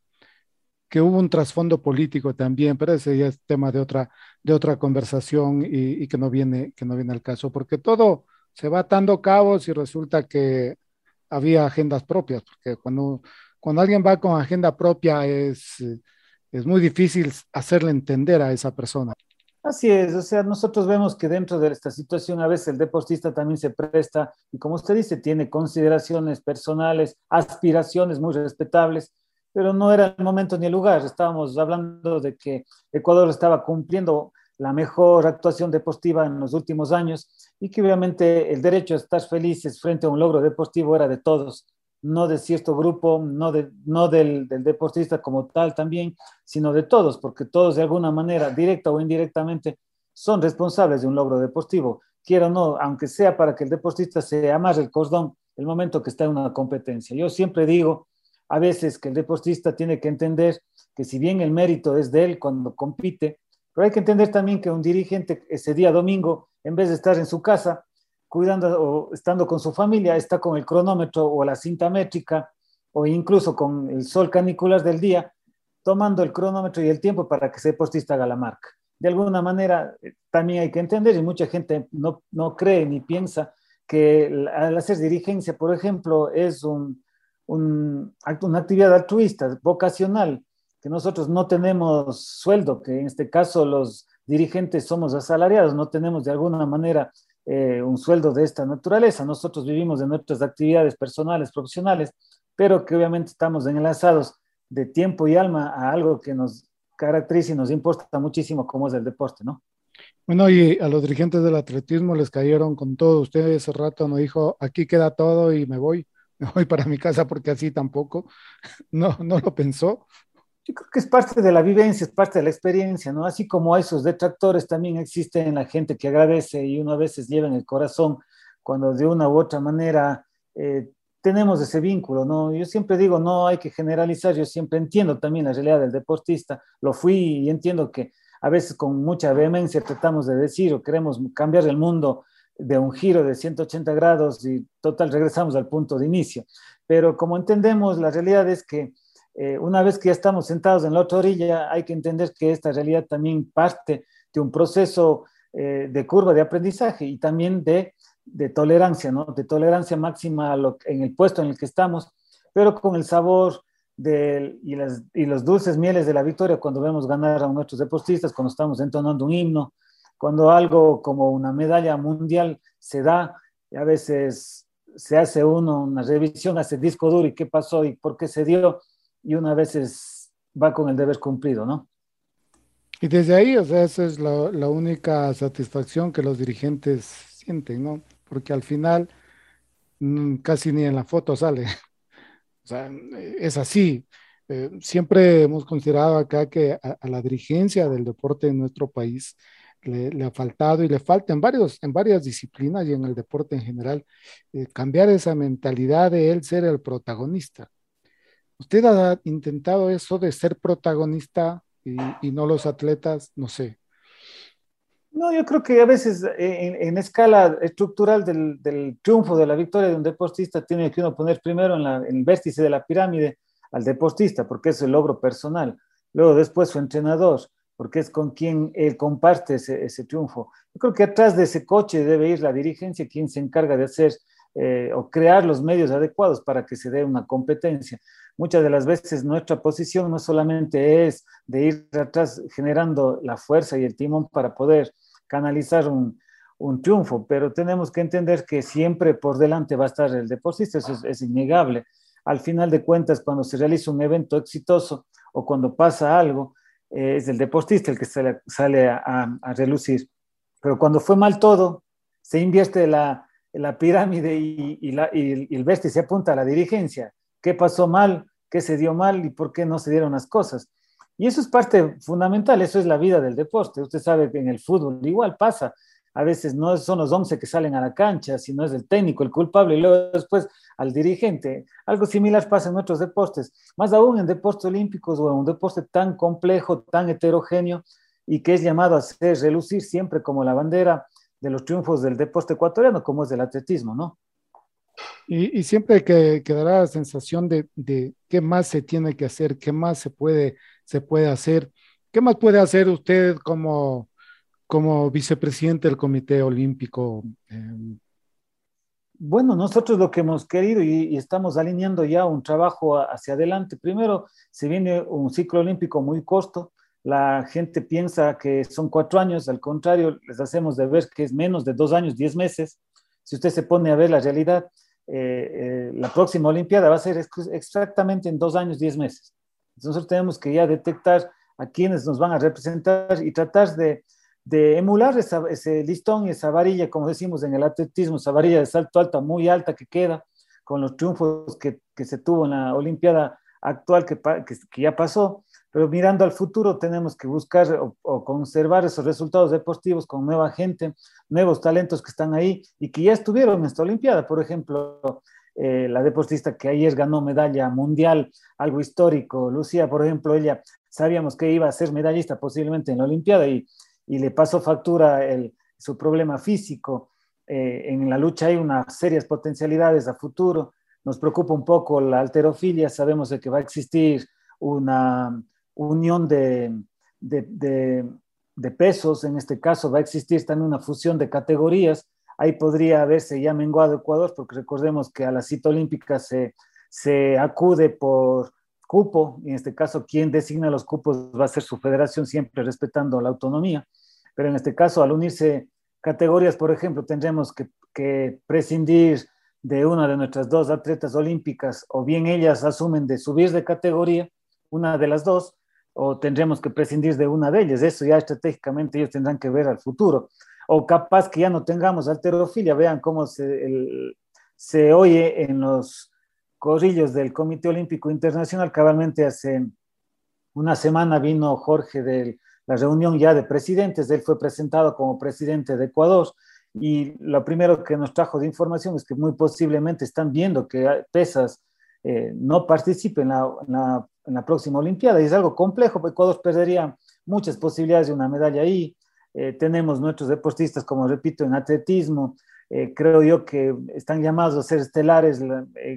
que hubo un trasfondo político también, pero ese ya es tema de otra, de otra conversación y, que, no viene, que no viene al caso, porque todo se va atando cabos y resulta que había agendas propias, porque cuando, cuando alguien va con agenda propia es, es muy difícil hacerle entender a esa persona. Así es, o sea, nosotros vemos que dentro de esta situación a veces el deportista también se presta y como usted dice, tiene consideraciones personales, aspiraciones muy respetables, pero no era el momento ni el lugar. Estábamos hablando de que Ecuador estaba cumpliendo la mejor actuación deportiva en los últimos años y que obviamente el derecho a estar felices frente a un logro deportivo era de todos no de cierto grupo, no, de, no del, deportista como tal también, sino de todos, porque todos de alguna manera, directa o indirectamente, son responsables de un logro deportivo. Quiero no, aunque sea para que el deportista se amarre el cordón el momento que está en una competencia. Yo siempre digo a veces que el deportista tiene que entender que si bien el mérito es de él cuando compite, pero hay que entender también que un dirigente ese día domingo, en vez de estar en su casa, cuidando o estando con su familia, está con el cronómetro o la cinta métrica o incluso con el sol canicular del día, tomando el cronómetro y el tiempo para que ese deportista haga la marca. De alguna manera, eh, también hay que entender, y mucha gente no, no cree ni piensa que al hacer dirigencia, por ejemplo, es un, un, una actividad altruista, vocacional, que nosotros no tenemos sueldo, que en este caso los dirigentes somos asalariados, no tenemos de alguna manera eh, un sueldo de esta naturaleza. Nosotros vivimos de nuestras actividades personales, profesionales, pero que obviamente estamos enlazados de tiempo y alma a algo que nos caracteriza y nos importa muchísimo como es el deporte, ¿no? Bueno, y a los dirigentes del atletismo les cayeron con todo. Usted ese rato no dijo, aquí queda todo y me voy, (laughs) me voy para mi casa porque así tampoco. (laughs) No, no lo pensó. Yo creo que es parte de la vivencia, es parte de la experiencia, ¿no? Así como esos detractores también existen la gente que agradece y uno a veces lleva en el corazón cuando de una u otra manera eh, tenemos ese vínculo, ¿no? Yo siempre digo, no hay que generalizar, yo siempre entiendo también la realidad del deportista, lo fui y entiendo que a veces con mucha vehemencia tratamos de decir o queremos cambiar el mundo de un giro de 180 grados y total regresamos al punto de inicio. Pero como entendemos, la realidad es que eh, una vez que ya estamos sentados en la otra orilla, hay que entender que esta realidad también parte de un proceso eh, de curva de aprendizaje y también de, de tolerancia, ¿no? De tolerancia máxima en el puesto en el que estamos, pero con el sabor de, y, las, y los dulces mieles de la victoria cuando vemos ganar a nuestros deportistas, cuando estamos entonando un himno, cuando algo como una medalla mundial se da, y a veces se hace uno una revisión, hace disco duro y qué pasó y por qué se dio, y una vez va con el deber cumplido, ¿no? Y desde ahí, o sea, esa es la, única satisfacción que los dirigentes sienten, ¿no? Porque al final mm, casi ni en la foto sale. (laughs) O sea, es así. Eh, siempre hemos considerado acá que a, la dirigencia del deporte en nuestro país le, le, ha faltado y le falta en, varios, en varias disciplinas y en el deporte en general eh, cambiar esa mentalidad de él ser el protagonista. ¿Usted ha intentado eso de ser protagonista y, no los atletas? No sé. No, yo creo que a veces en, en escala estructural del, triunfo, de la victoria de un deportista, tiene que uno poner primero en, el vértice de la pirámide al deportista, porque es el logro personal. Luego después su entrenador, porque es con quien él comparte ese, ese triunfo. Yo creo que atrás de ese coche debe ir la dirigencia, quien se encarga de hacer eh, o crear los medios adecuados para que se dé una competencia muchas de las veces nuestra posición no solamente es de ir atrás generando la fuerza y el timón para poder canalizar un, un triunfo, pero tenemos que entender que siempre por delante va a estar el deportista, eso es, innegable. Al final de cuentas, cuando se realiza un evento exitoso o cuando pasa algo, eh, es el deportista el que sale, a, relucir. Pero cuando fue mal todo, se invierte la, pirámide y, y, la, y, y el vértice apunta a la dirigencia qué pasó mal, qué se dio mal y por qué no se dieron las cosas. Y eso es parte fundamental, eso es la vida del deporte. Usted sabe que en el fútbol igual pasa. A veces no son los 11 que salen a la cancha, sino es el técnico el culpable y luego después al dirigente. Algo similar pasa en otros deportes, más aún en deportes olímpicos o en un deporte tan complejo, tan heterogéneo y que es llamado a ser relucir siempre como la bandera de los triunfos del deporte ecuatoriano, como es el atletismo, ¿no? Y, y siempre que quedará la sensación de, de, qué más se tiene que hacer, qué más se puede, se puede hacer. ¿Qué más puede hacer usted como, como vicepresidente del Comité Olímpico? Eh, bueno, nosotros lo que hemos querido y, y, estamos alineando ya un trabajo hacia adelante. Primero, se viene un ciclo olímpico muy corto, la gente piensa que son cuatro años, al contrario, les hacemos de ver que es menos de dos años, diez meses. Si usted se pone a ver la realidad, eh, eh, la próxima Olimpiada va a ser exactamente en dos años, diez meses. Entonces tenemos que ya detectar a quienes nos van a representar y tratar de, de emular ese listón y esa varilla, como decimos en el atletismo, esa varilla de salto alta muy alta que queda con los triunfos que, que se tuvo en la Olimpiada actual que, que, ya pasó, pero mirando al futuro tenemos que buscar o, conservar esos resultados deportivos con nueva gente, nuevos talentos que están ahí y que ya estuvieron en esta Olimpiada. Por ejemplo, eh, la deportista que ayer ganó medalla mundial, algo histórico, Lucía, por ejemplo, ella sabíamos que iba a ser medallista posiblemente en la Olimpiada y, y le pasó factura el, su problema físico. Eh, en la lucha hay unas serias potencialidades a futuro. Nos preocupa un poco la alterofilia, sabemos de que va a existir una unión de, pesos, en este caso va a existir también una fusión de categorías. Ahí podría haberse ya menguado Ecuador, porque recordemos que a la cita olímpica se, acude por cupo, y en este caso quien designa los cupos va a ser su federación, siempre respetando la autonomía, pero en este caso al unirse categorías, por ejemplo, tendremos que prescindir de una de nuestras dos atletas olímpicas, o bien ellas asumen de subir de categoría, una de las dos, o tendremos que prescindir de una de ellas. Eso ya estratégicamente ellos tendrán que ver al futuro. O capaz que ya no tengamos alterofilia, vean cómo se, se oye en los corrillos del Comité Olímpico Internacional. Cabalmente hace una semana vino Jorge de la reunión ya de presidentes, él fue presentado como presidente de Ecuador y lo primero que nos trajo de información es que muy posiblemente están viendo que pesas eh, no participen en la, próxima Olimpiada y es algo complejo, porque Ecuador perdería muchas posibilidades de una medalla ahí. Eh, tenemos nuestros deportistas, como repito, en atletismo, eh, creo yo que están llamados a ser estelares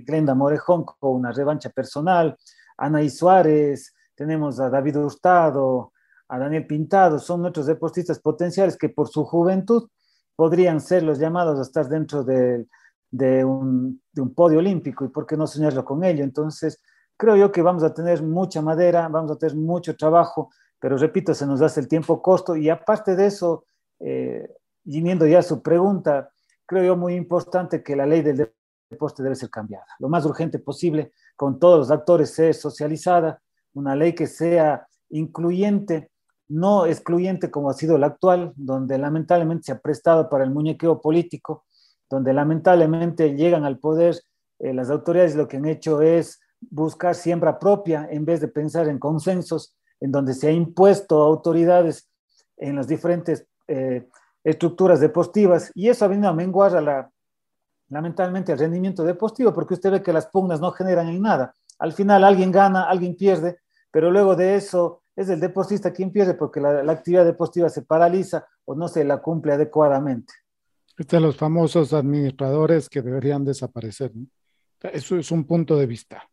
Glenda Morejón con una revancha personal, Anaí Suárez, tenemos a David Hurtado, a Daniel Pintado, son nuestros deportistas potenciales que por su juventud podrían ser los llamados a estar dentro de, de, un, de un podio olímpico y por qué no soñarlo con ello. Entonces, creo yo que vamos a tener mucha madera, vamos a tener mucho trabajo, pero repito, se nos hace el tiempo costo y aparte de eso, eh, viniendo ya a su pregunta, creo yo muy importante que la ley del deporte debe ser cambiada. Lo más urgente posible, con todos los actores, ser socializada, una ley que sea incluyente, no excluyente como ha sido la actual, donde lamentablemente se ha prestado para el muñequeo político, donde lamentablemente llegan al poder eh, las autoridades lo que han hecho es buscar siembra propia en vez de pensar en consensos, en donde se ha impuesto autoridades en las diferentes eh, estructuras deportivas y eso ha venido a menguar a la, lamentablemente el rendimiento deportivo porque usted ve que las pugnas no generan en nada. Al final alguien gana, alguien pierde, pero luego de eso es el deportista quien pierde porque la, actividad deportiva se paraliza o no se la cumple adecuadamente. Este los famosos administradores que deberían desaparecer. Eso es un punto de vista.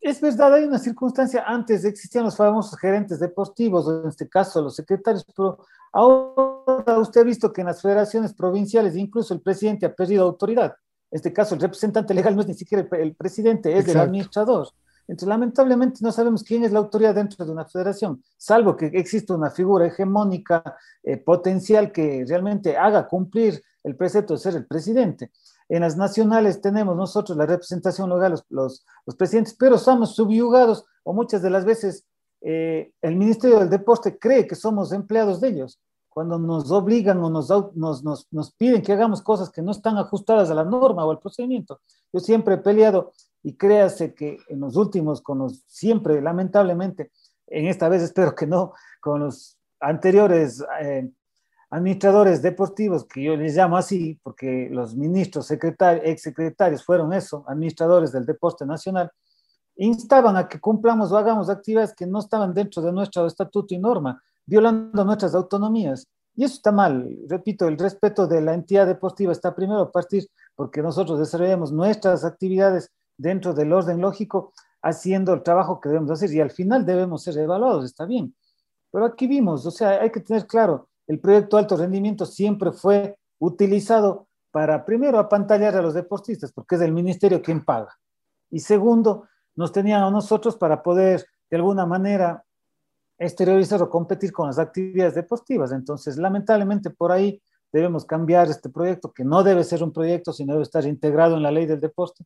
Es verdad, hay una circunstancia, antes existían los famosos gerentes deportivos, en este caso los secretarios, pero ahora usted ha visto que en las federaciones provinciales incluso el presidente ha perdido autoridad. En este caso el representante legal no es ni siquiera el, presidente, es el administrador. Entonces, lamentablemente no sabemos quién es la autoridad dentro de una federación, salvo que exista una figura hegemónica eh, potencial que realmente haga cumplir el precepto de ser el presidente. En las nacionales tenemos nosotros la representación legal, los, los, presidentes, pero somos subyugados o muchas de las veces eh, el Ministerio del Deporte cree que somos empleados de ellos. Cuando nos obligan o nos, nos, nos, nos piden que hagamos cosas que no están ajustadas a la norma o al procedimiento. Yo siempre he peleado y créase que en los últimos, con los siempre, lamentablemente, en esta vez espero que no, con los anteriores eh, administradores deportivos, que yo les llamo así, porque los ministros, secretarios, exsecretarios fueron eso, administradores del deporte nacional, instaban a que cumplamos o hagamos actividades que no estaban dentro de nuestro estatuto y norma, violando nuestras autonomías. Y eso está mal. Repito, el respeto de la entidad deportiva está primero a partir porque nosotros desarrollamos nuestras actividades dentro del orden lógico, haciendo el trabajo que debemos hacer y al final debemos ser evaluados, está bien. Pero aquí vimos, o sea, hay que tener claro, el proyecto alto rendimiento siempre fue utilizado para, primero, apantallar a los deportistas, porque es el ministerio quien paga. Y segundo, nos tenían a nosotros para poder, de alguna manera, exteriorizar o competir con las actividades deportivas. Entonces, lamentablemente por ahí debemos cambiar este proyecto, que no debe ser un proyecto, sino debe estar integrado en la ley del deporte.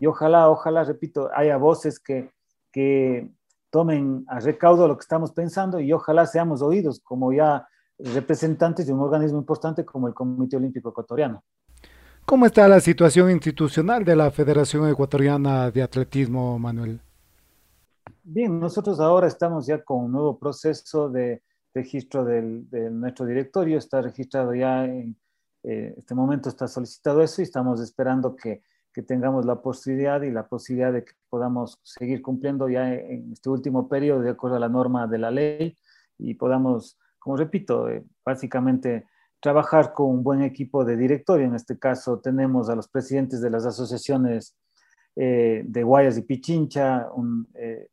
Y ojalá, ojalá, repito, haya voces que, que tomen a recaudo lo que estamos pensando y ojalá seamos oídos como ya representantes de un organismo importante como el Comité Olímpico Ecuatoriano. ¿Cómo está la situación institucional de la Federación Ecuatoriana de Atletismo, Manuel? Bien, nosotros ahora estamos ya con un nuevo proceso de registro del, de nuestro directorio, está registrado ya en eh, este momento, está solicitado eso y estamos esperando que, que, tengamos la posibilidad y la posibilidad de que podamos seguir cumpliendo ya en este último periodo de acuerdo a la norma de la ley y podamos, como repito, eh, básicamente trabajar con un buen equipo de directorio. En este caso tenemos a los presidentes de las asociaciones eh, de Guayas y Pichincha, un, eh,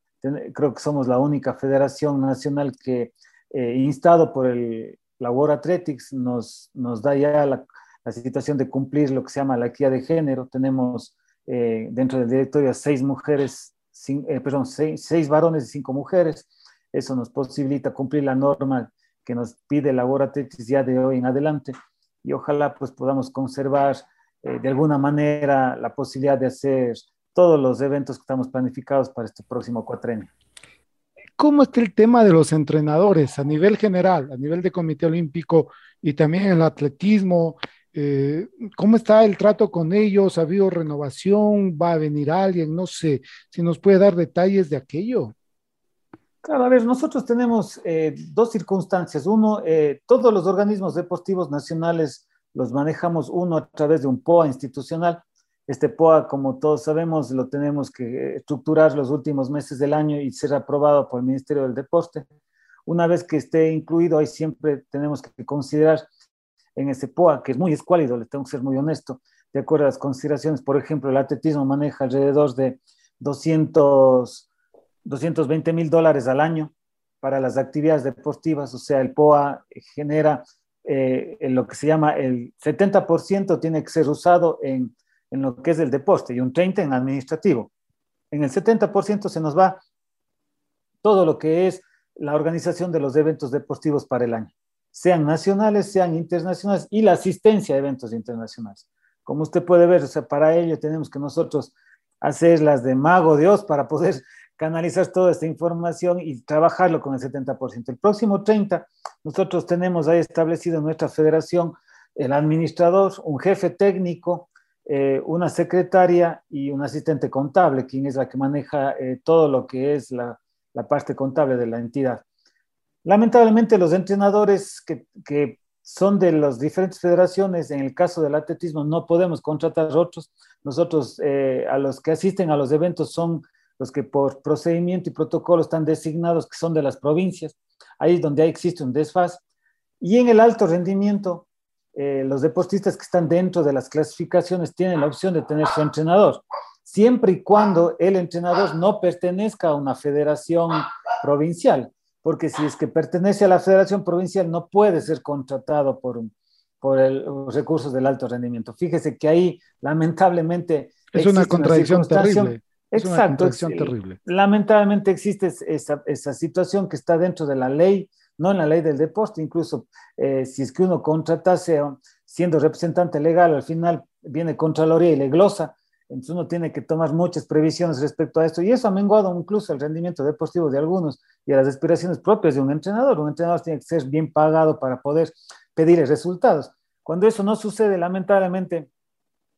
creo que somos la única federación nacional que, eh, instado por el, la World Athletics, nos, nos da ya la, la, situación de cumplir lo que se llama la equidad de género. Tenemos eh, dentro del directorio seis mujeres, eh, perdón, seis, seis, varones y cinco mujeres. Eso nos posibilita cumplir la norma que nos pide la World Athletics ya de hoy en adelante. Y ojalá pues podamos conservar eh, de alguna manera la posibilidad de hacer todos los eventos que estamos planificados para este próximo cuatrenio. ¿Cómo está el tema de los entrenadores a nivel general, a nivel de Comité Olímpico y también en el atletismo? Eh, ¿Cómo está el trato con ellos? ¿Ha habido renovación? ¿Va a venir alguien? No sé, si nos puede dar detalles de aquello. Claro, a ver, nosotros tenemos eh, dos circunstancias. Uno, eh, todos los organismos deportivos nacionales los manejamos uno a través de un POA institucional este POA, como todos sabemos, lo tenemos que estructurar los últimos meses del año y ser aprobado por el Ministerio del Deporte. Una vez que esté incluido, ahí siempre tenemos que considerar en ese POA, que es muy escuálido, le tengo que ser muy honesto, de acuerdo a las consideraciones, por ejemplo, el atletismo maneja alrededor de 200, 220 mil dólares al año para las actividades deportivas, o sea, el POA genera eh, lo que se llama el 70% tiene que ser usado en en lo que es el deporte y un 30% en administrativo. En el 70% se nos va todo lo que es la organización de los eventos deportivos para el año, sean nacionales, sean internacionales y la asistencia a eventos internacionales. Como usted puede ver, o sea, para ello tenemos que nosotros hacer las de mago Dios para poder (laughs) canalizar toda esta información y trabajarlo con el 70%. El próximo 30, nosotros tenemos ahí establecido en nuestra federación el administrador, un jefe técnico, eh, una secretaria y un asistente contable, quien es la que maneja eh, todo lo que es la, la, parte contable de la entidad. Lamentablemente los entrenadores que, que, son de las diferentes federaciones, en el caso del atletismo no podemos contratar otros. Nosotros eh, a los que asisten a los eventos son los que por procedimiento y protocolo están designados, que son de las provincias. Ahí es donde existe un desfaz. Y en el alto rendimiento, eh, los deportistas que están dentro de las clasificaciones tienen la opción de tener su entrenador, siempre y cuando el entrenador no pertenezca a una federación provincial, porque si es que pertenece a la federación provincial no puede ser contratado por, por el, los recursos del alto rendimiento. Fíjese que ahí lamentablemente... Es una contradicción terrible. Es Exacto. Una contradicción terrible. Lamentablemente existe esa, esa situación que está dentro de la ley no en la ley del deporte, incluso eh, si es que uno contratase siendo representante legal, al final viene Contraloría y le glosa, entonces uno tiene que tomar muchas previsiones respecto a esto y eso ha menguado incluso el rendimiento deportivo de algunos y a las aspiraciones propias de un entrenador. Un entrenador tiene que ser bien pagado para poder pedir resultados. Cuando eso no sucede, lamentablemente,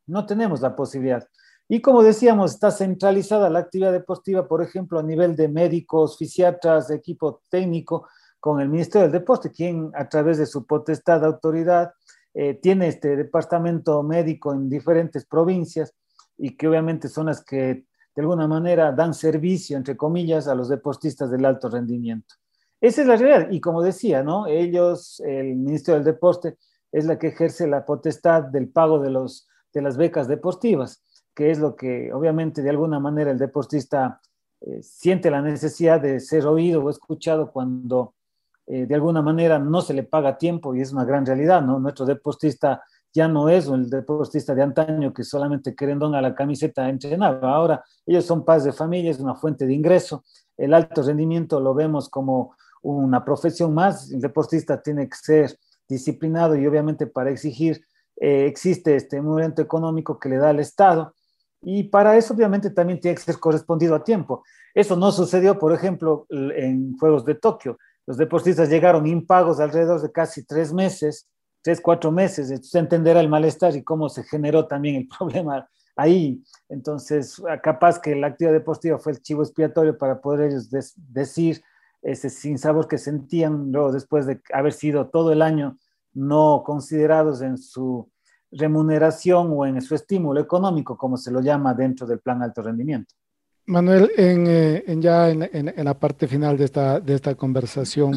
no tenemos la posibilidad. Y como decíamos, está centralizada la actividad deportiva, por ejemplo, a nivel de médicos, fisiatras, equipo técnico, con el Ministerio del Deporte, quien a través de su potestad de autoridad eh, tiene este departamento médico en diferentes provincias y que obviamente son las que de alguna manera dan servicio, entre comillas, a los deportistas del alto rendimiento. Esa es la realidad. Y como decía, ¿no? Ellos, el Ministerio del Deporte, es la que ejerce la potestad del pago de, los, de las becas deportivas, que es lo que obviamente de alguna manera el deportista eh, siente la necesidad de ser oído o escuchado cuando eh, de alguna manera no se le paga tiempo y es una gran realidad, ¿no? Nuestro deportista ya no es el deportista de antaño que solamente querendón a la camiseta entrenaba. Ahora ellos son paz de familia, es una fuente de ingreso. El alto rendimiento lo vemos como una profesión más. El deportista tiene que ser disciplinado y obviamente para exigir eh, existe este movimiento económico que le da el Estado y para eso obviamente también tiene que ser correspondido a tiempo. Eso no sucedió, por ejemplo, en Juegos de Tokio. Los deportistas llegaron impagos alrededor de casi tres meses, tres, cuatro meses. Entonces entenderá el malestar y cómo se generó también el (laughs) problema ahí. Entonces, capaz que la actividad deportiva fue el chivo expiatorio para poder ellos decir ese sinsabor que sentían luego después de haber sido todo el año no considerados en su remuneración o en su estímulo económico, como se lo llama dentro del plan alto rendimiento. Manuel, en, eh, ya en, la parte final de esta, de esta conversación,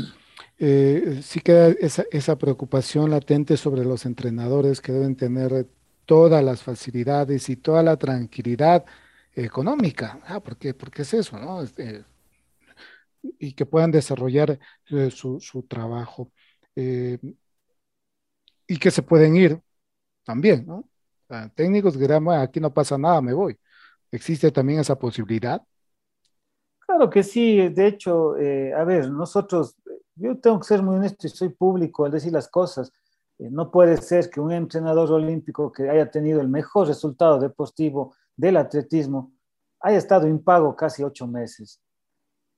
eh, sí queda esa, esa, preocupación latente sobre los entrenadores que deben tener todas las facilidades y toda la tranquilidad económica. Ah, ¿por? Porque es eso, ¿no? Este, y que puedan desarrollar eh, su, su, trabajo. Eh, y que se pueden ir también, ¿no? técnicos que dirán, aquí no pasa nada, me voy. ¿Existe también esa posibilidad? Claro que sí, de hecho, eh, a ver, nosotros, yo tengo que ser muy honesto y soy público al decir las cosas. no puede ser que un entrenador olímpico que haya tenido el mejor resultado deportivo del atletismo haya estado impago casi ocho meses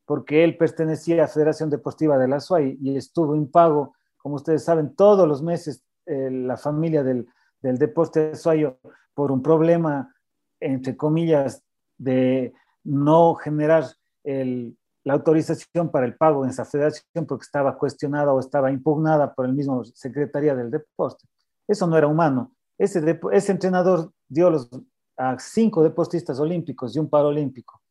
porque él pertenecía a la Federación Deportiva de la SUAY y estuvo impago, como ustedes saben, todos los meses eh, la familia del, del deporte suayo por un problema, entre comillas, de no generar el, la autorización para el pago en esa federación porque estaba cuestionada o estaba impugnada por el mismo Secretaría del Deporte. Eso no era humano. Ese, ese entrenador dio los, a cinco deportistas olímpicos y un paralímpico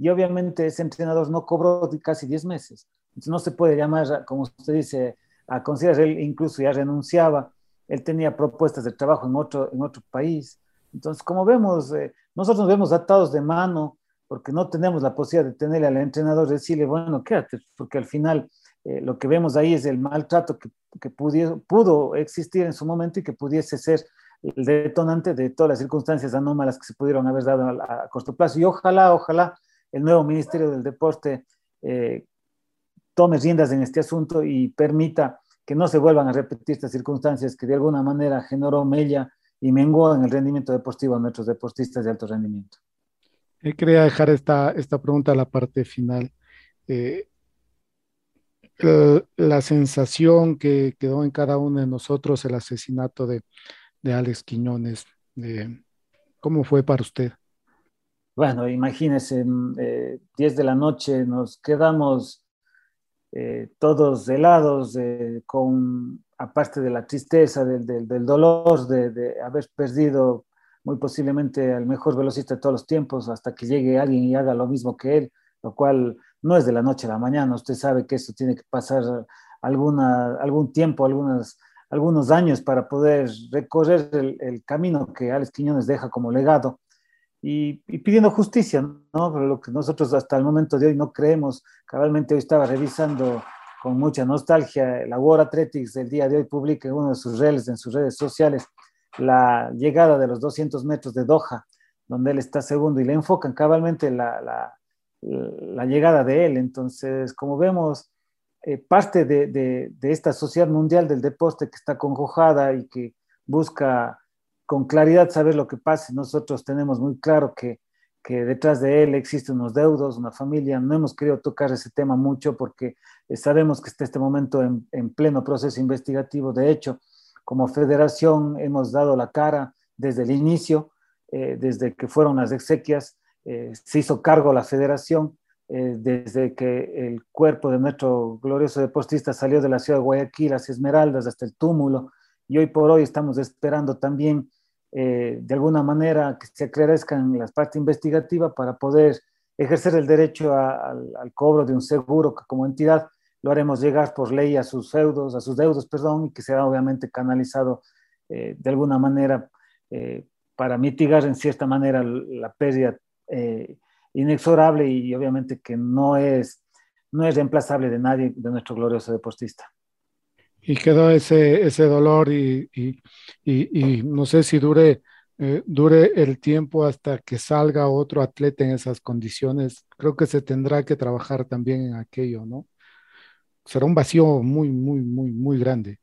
y obviamente ese entrenador no cobró casi 10 meses. Entonces no se puede llamar, como usted dice, a considerar, él incluso ya renunciaba, él tenía propuestas de trabajo en otro, en otro país. Entonces, como vemos, eh, nosotros nos vemos atados de mano porque no tenemos la posibilidad de tenerle al entrenador decirle, bueno, quédate, porque al final eh, lo que vemos ahí es el maltrato que, pudo existir en su momento y que pudiese ser el detonante de todas las circunstancias anómalas que se pudieron haber dado a, a corto plazo. Y ojalá, ojalá el nuevo Ministerio del Deporte eh, tome riendas en este asunto y permita que no se vuelvan a repetir estas circunstancias que de alguna manera generó mella y menguó en el rendimiento deportivo a nuestros deportistas de alto rendimiento. Eh, quería dejar esta, esta pregunta a la parte final. Eh, la sensación que quedó en cada uno de nosotros el asesinato de, de Alex Quiñones, ¿cómo fue para usted? bueno, imagínense, 10 mm, eh, de la noche nos quedamos todos helados, con, aparte de la tristeza, del, del, dolor de, haber perdido muy posiblemente al mejor velocista de todos los tiempos, hasta que llegue alguien y haga lo mismo que él, lo cual no es de la noche a la mañana. Usted sabe que eso tiene que pasar alguna, algún tiempo, algunas, algunos años para poder recorrer el, el camino que Alex Quiñones deja como legado y, pidiendo justicia, ¿no? Pero lo que nosotros hasta el momento de hoy no creemos, cabalmente hoy estaba revisando con mucha nostalgia, la World Athletics el día de hoy publica uno de sus redes, en sus redes sociales, la llegada de los 200 metros de Doha, donde él está segundo y le enfocan cabalmente la, la, llegada de él. Entonces, como vemos, eh, parte de, de, esta sociedad mundial del deporte que está congojada y que busca con claridad saber lo que pasa. Nosotros tenemos muy claro que, que detrás de él existen unos deudos, una familia. No hemos querido tocar ese tema mucho porque sabemos que está este momento en, en pleno proceso investigativo. De hecho, como federación hemos dado la cara desde el inicio, eh, desde que fueron las exequias, eh, se hizo cargo la federación, eh, desde que el cuerpo de nuestro glorioso deportista salió de la ciudad de Guayaquil, las Esmeraldas, hasta el túmulo, y hoy por hoy estamos esperando también de alguna manera que se aclarezcan las partes investigativas para poder ejercer el derecho al, cobro de un seguro que como entidad lo haremos llegar por ley a sus feudos, a sus deudos, perdón, y que será obviamente canalizado eh, de alguna manera eh, para mitigar en cierta manera la pérdida inexorable y obviamente que no es, no es reemplazable de nadie de nuestro glorioso deportista y quedó ese, ese dolor y, y, y, no sé si dure, eh, dure el tiempo hasta que salga otro atleta en esas condiciones. Creo que se tendrá que trabajar también en aquello, ¿no? Será un vacío muy, muy, muy, muy grande.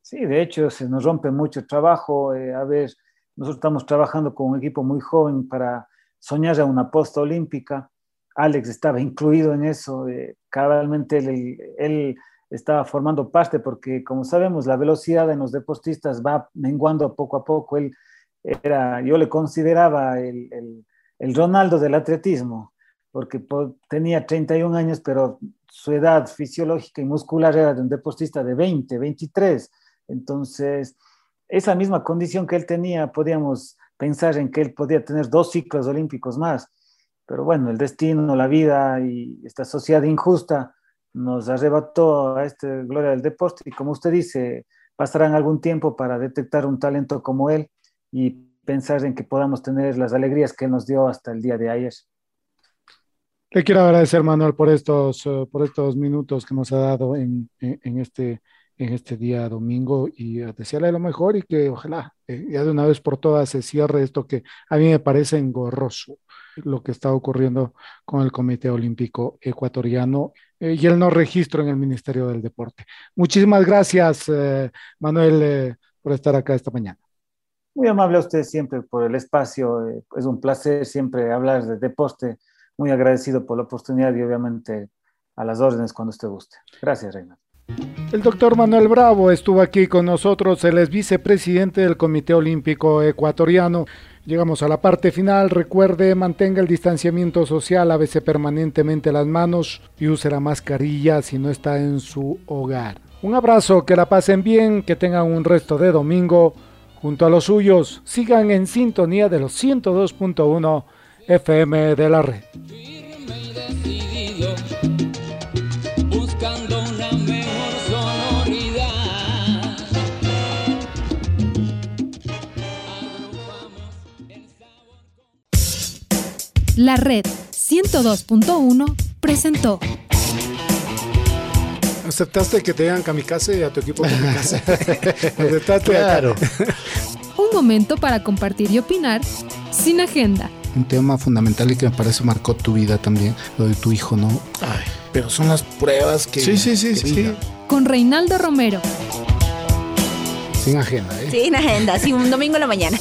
Sí, de hecho se nos rompe mucho el trabajo. Eh, a ver, nosotros estamos trabajando con un equipo muy joven para soñar a una posta olímpica. Alex estaba incluido en eso. Eh, cabalmente él, él, estaba formando parte porque, como sabemos, la velocidad en los deportistas va menguando poco a poco. Él era, yo le consideraba el, el, el Ronaldo del atletismo porque tenía 31 años, pero su edad fisiológica y muscular era de un deportista de 20, 23. Entonces, esa misma condición que él tenía, podíamos pensar en que él podía tener dos ciclos olímpicos más. Pero bueno, el destino, la vida y esta sociedad injusta nos arrebató a esta gloria del deporte y como usted dice, pasarán algún tiempo para detectar un talento como él y pensar en que podamos tener las alegrías que nos dio hasta el día de ayer. Le quiero agradecer, Manuel, por estos, uh, por estos minutos que nos ha dado en, este en este día domingo y desearle lo mejor y que ojalá eh, ya de una vez por todas se cierre esto que a mí me parece engorroso lo que está ocurriendo con el Comité Olímpico Ecuatoriano eh, y el no registro en el Ministerio del Deporte. Muchísimas gracias, eh, Manuel, eh, por estar acá esta mañana. Muy amable a usted siempre por el espacio. Eh, es un placer siempre hablar de deporte. Muy agradecido por la oportunidad y obviamente a las órdenes cuando usted guste. Gracias, Reina. El doctor Manuel Bravo estuvo aquí con nosotros, él es vicepresidente del Comité Olímpico Ecuatoriano. Llegamos a la parte final, recuerde, mantenga el distanciamiento social, lávese permanentemente las manos y use la mascarilla si no está en su hogar. Un abrazo, que la pasen bien, que tengan un resto de domingo junto a los suyos. Sigan en sintonía de los 102.1 FM de la red. La red 102.1 presentó. ¿Aceptaste que te digan kamikaze a tu equipo kamikaze? (laughs) Aceptaste claro. Un momento para compartir y opinar sin agenda. Un tema fundamental y que me parece marcó tu vida también, lo de tu hijo, ¿no? Ay, pero son las pruebas que. Sí, sí, sí, sí. Con Reinaldo Romero. Sin agenda, ¿eh? Sin agenda, sí, un domingo en la mañana.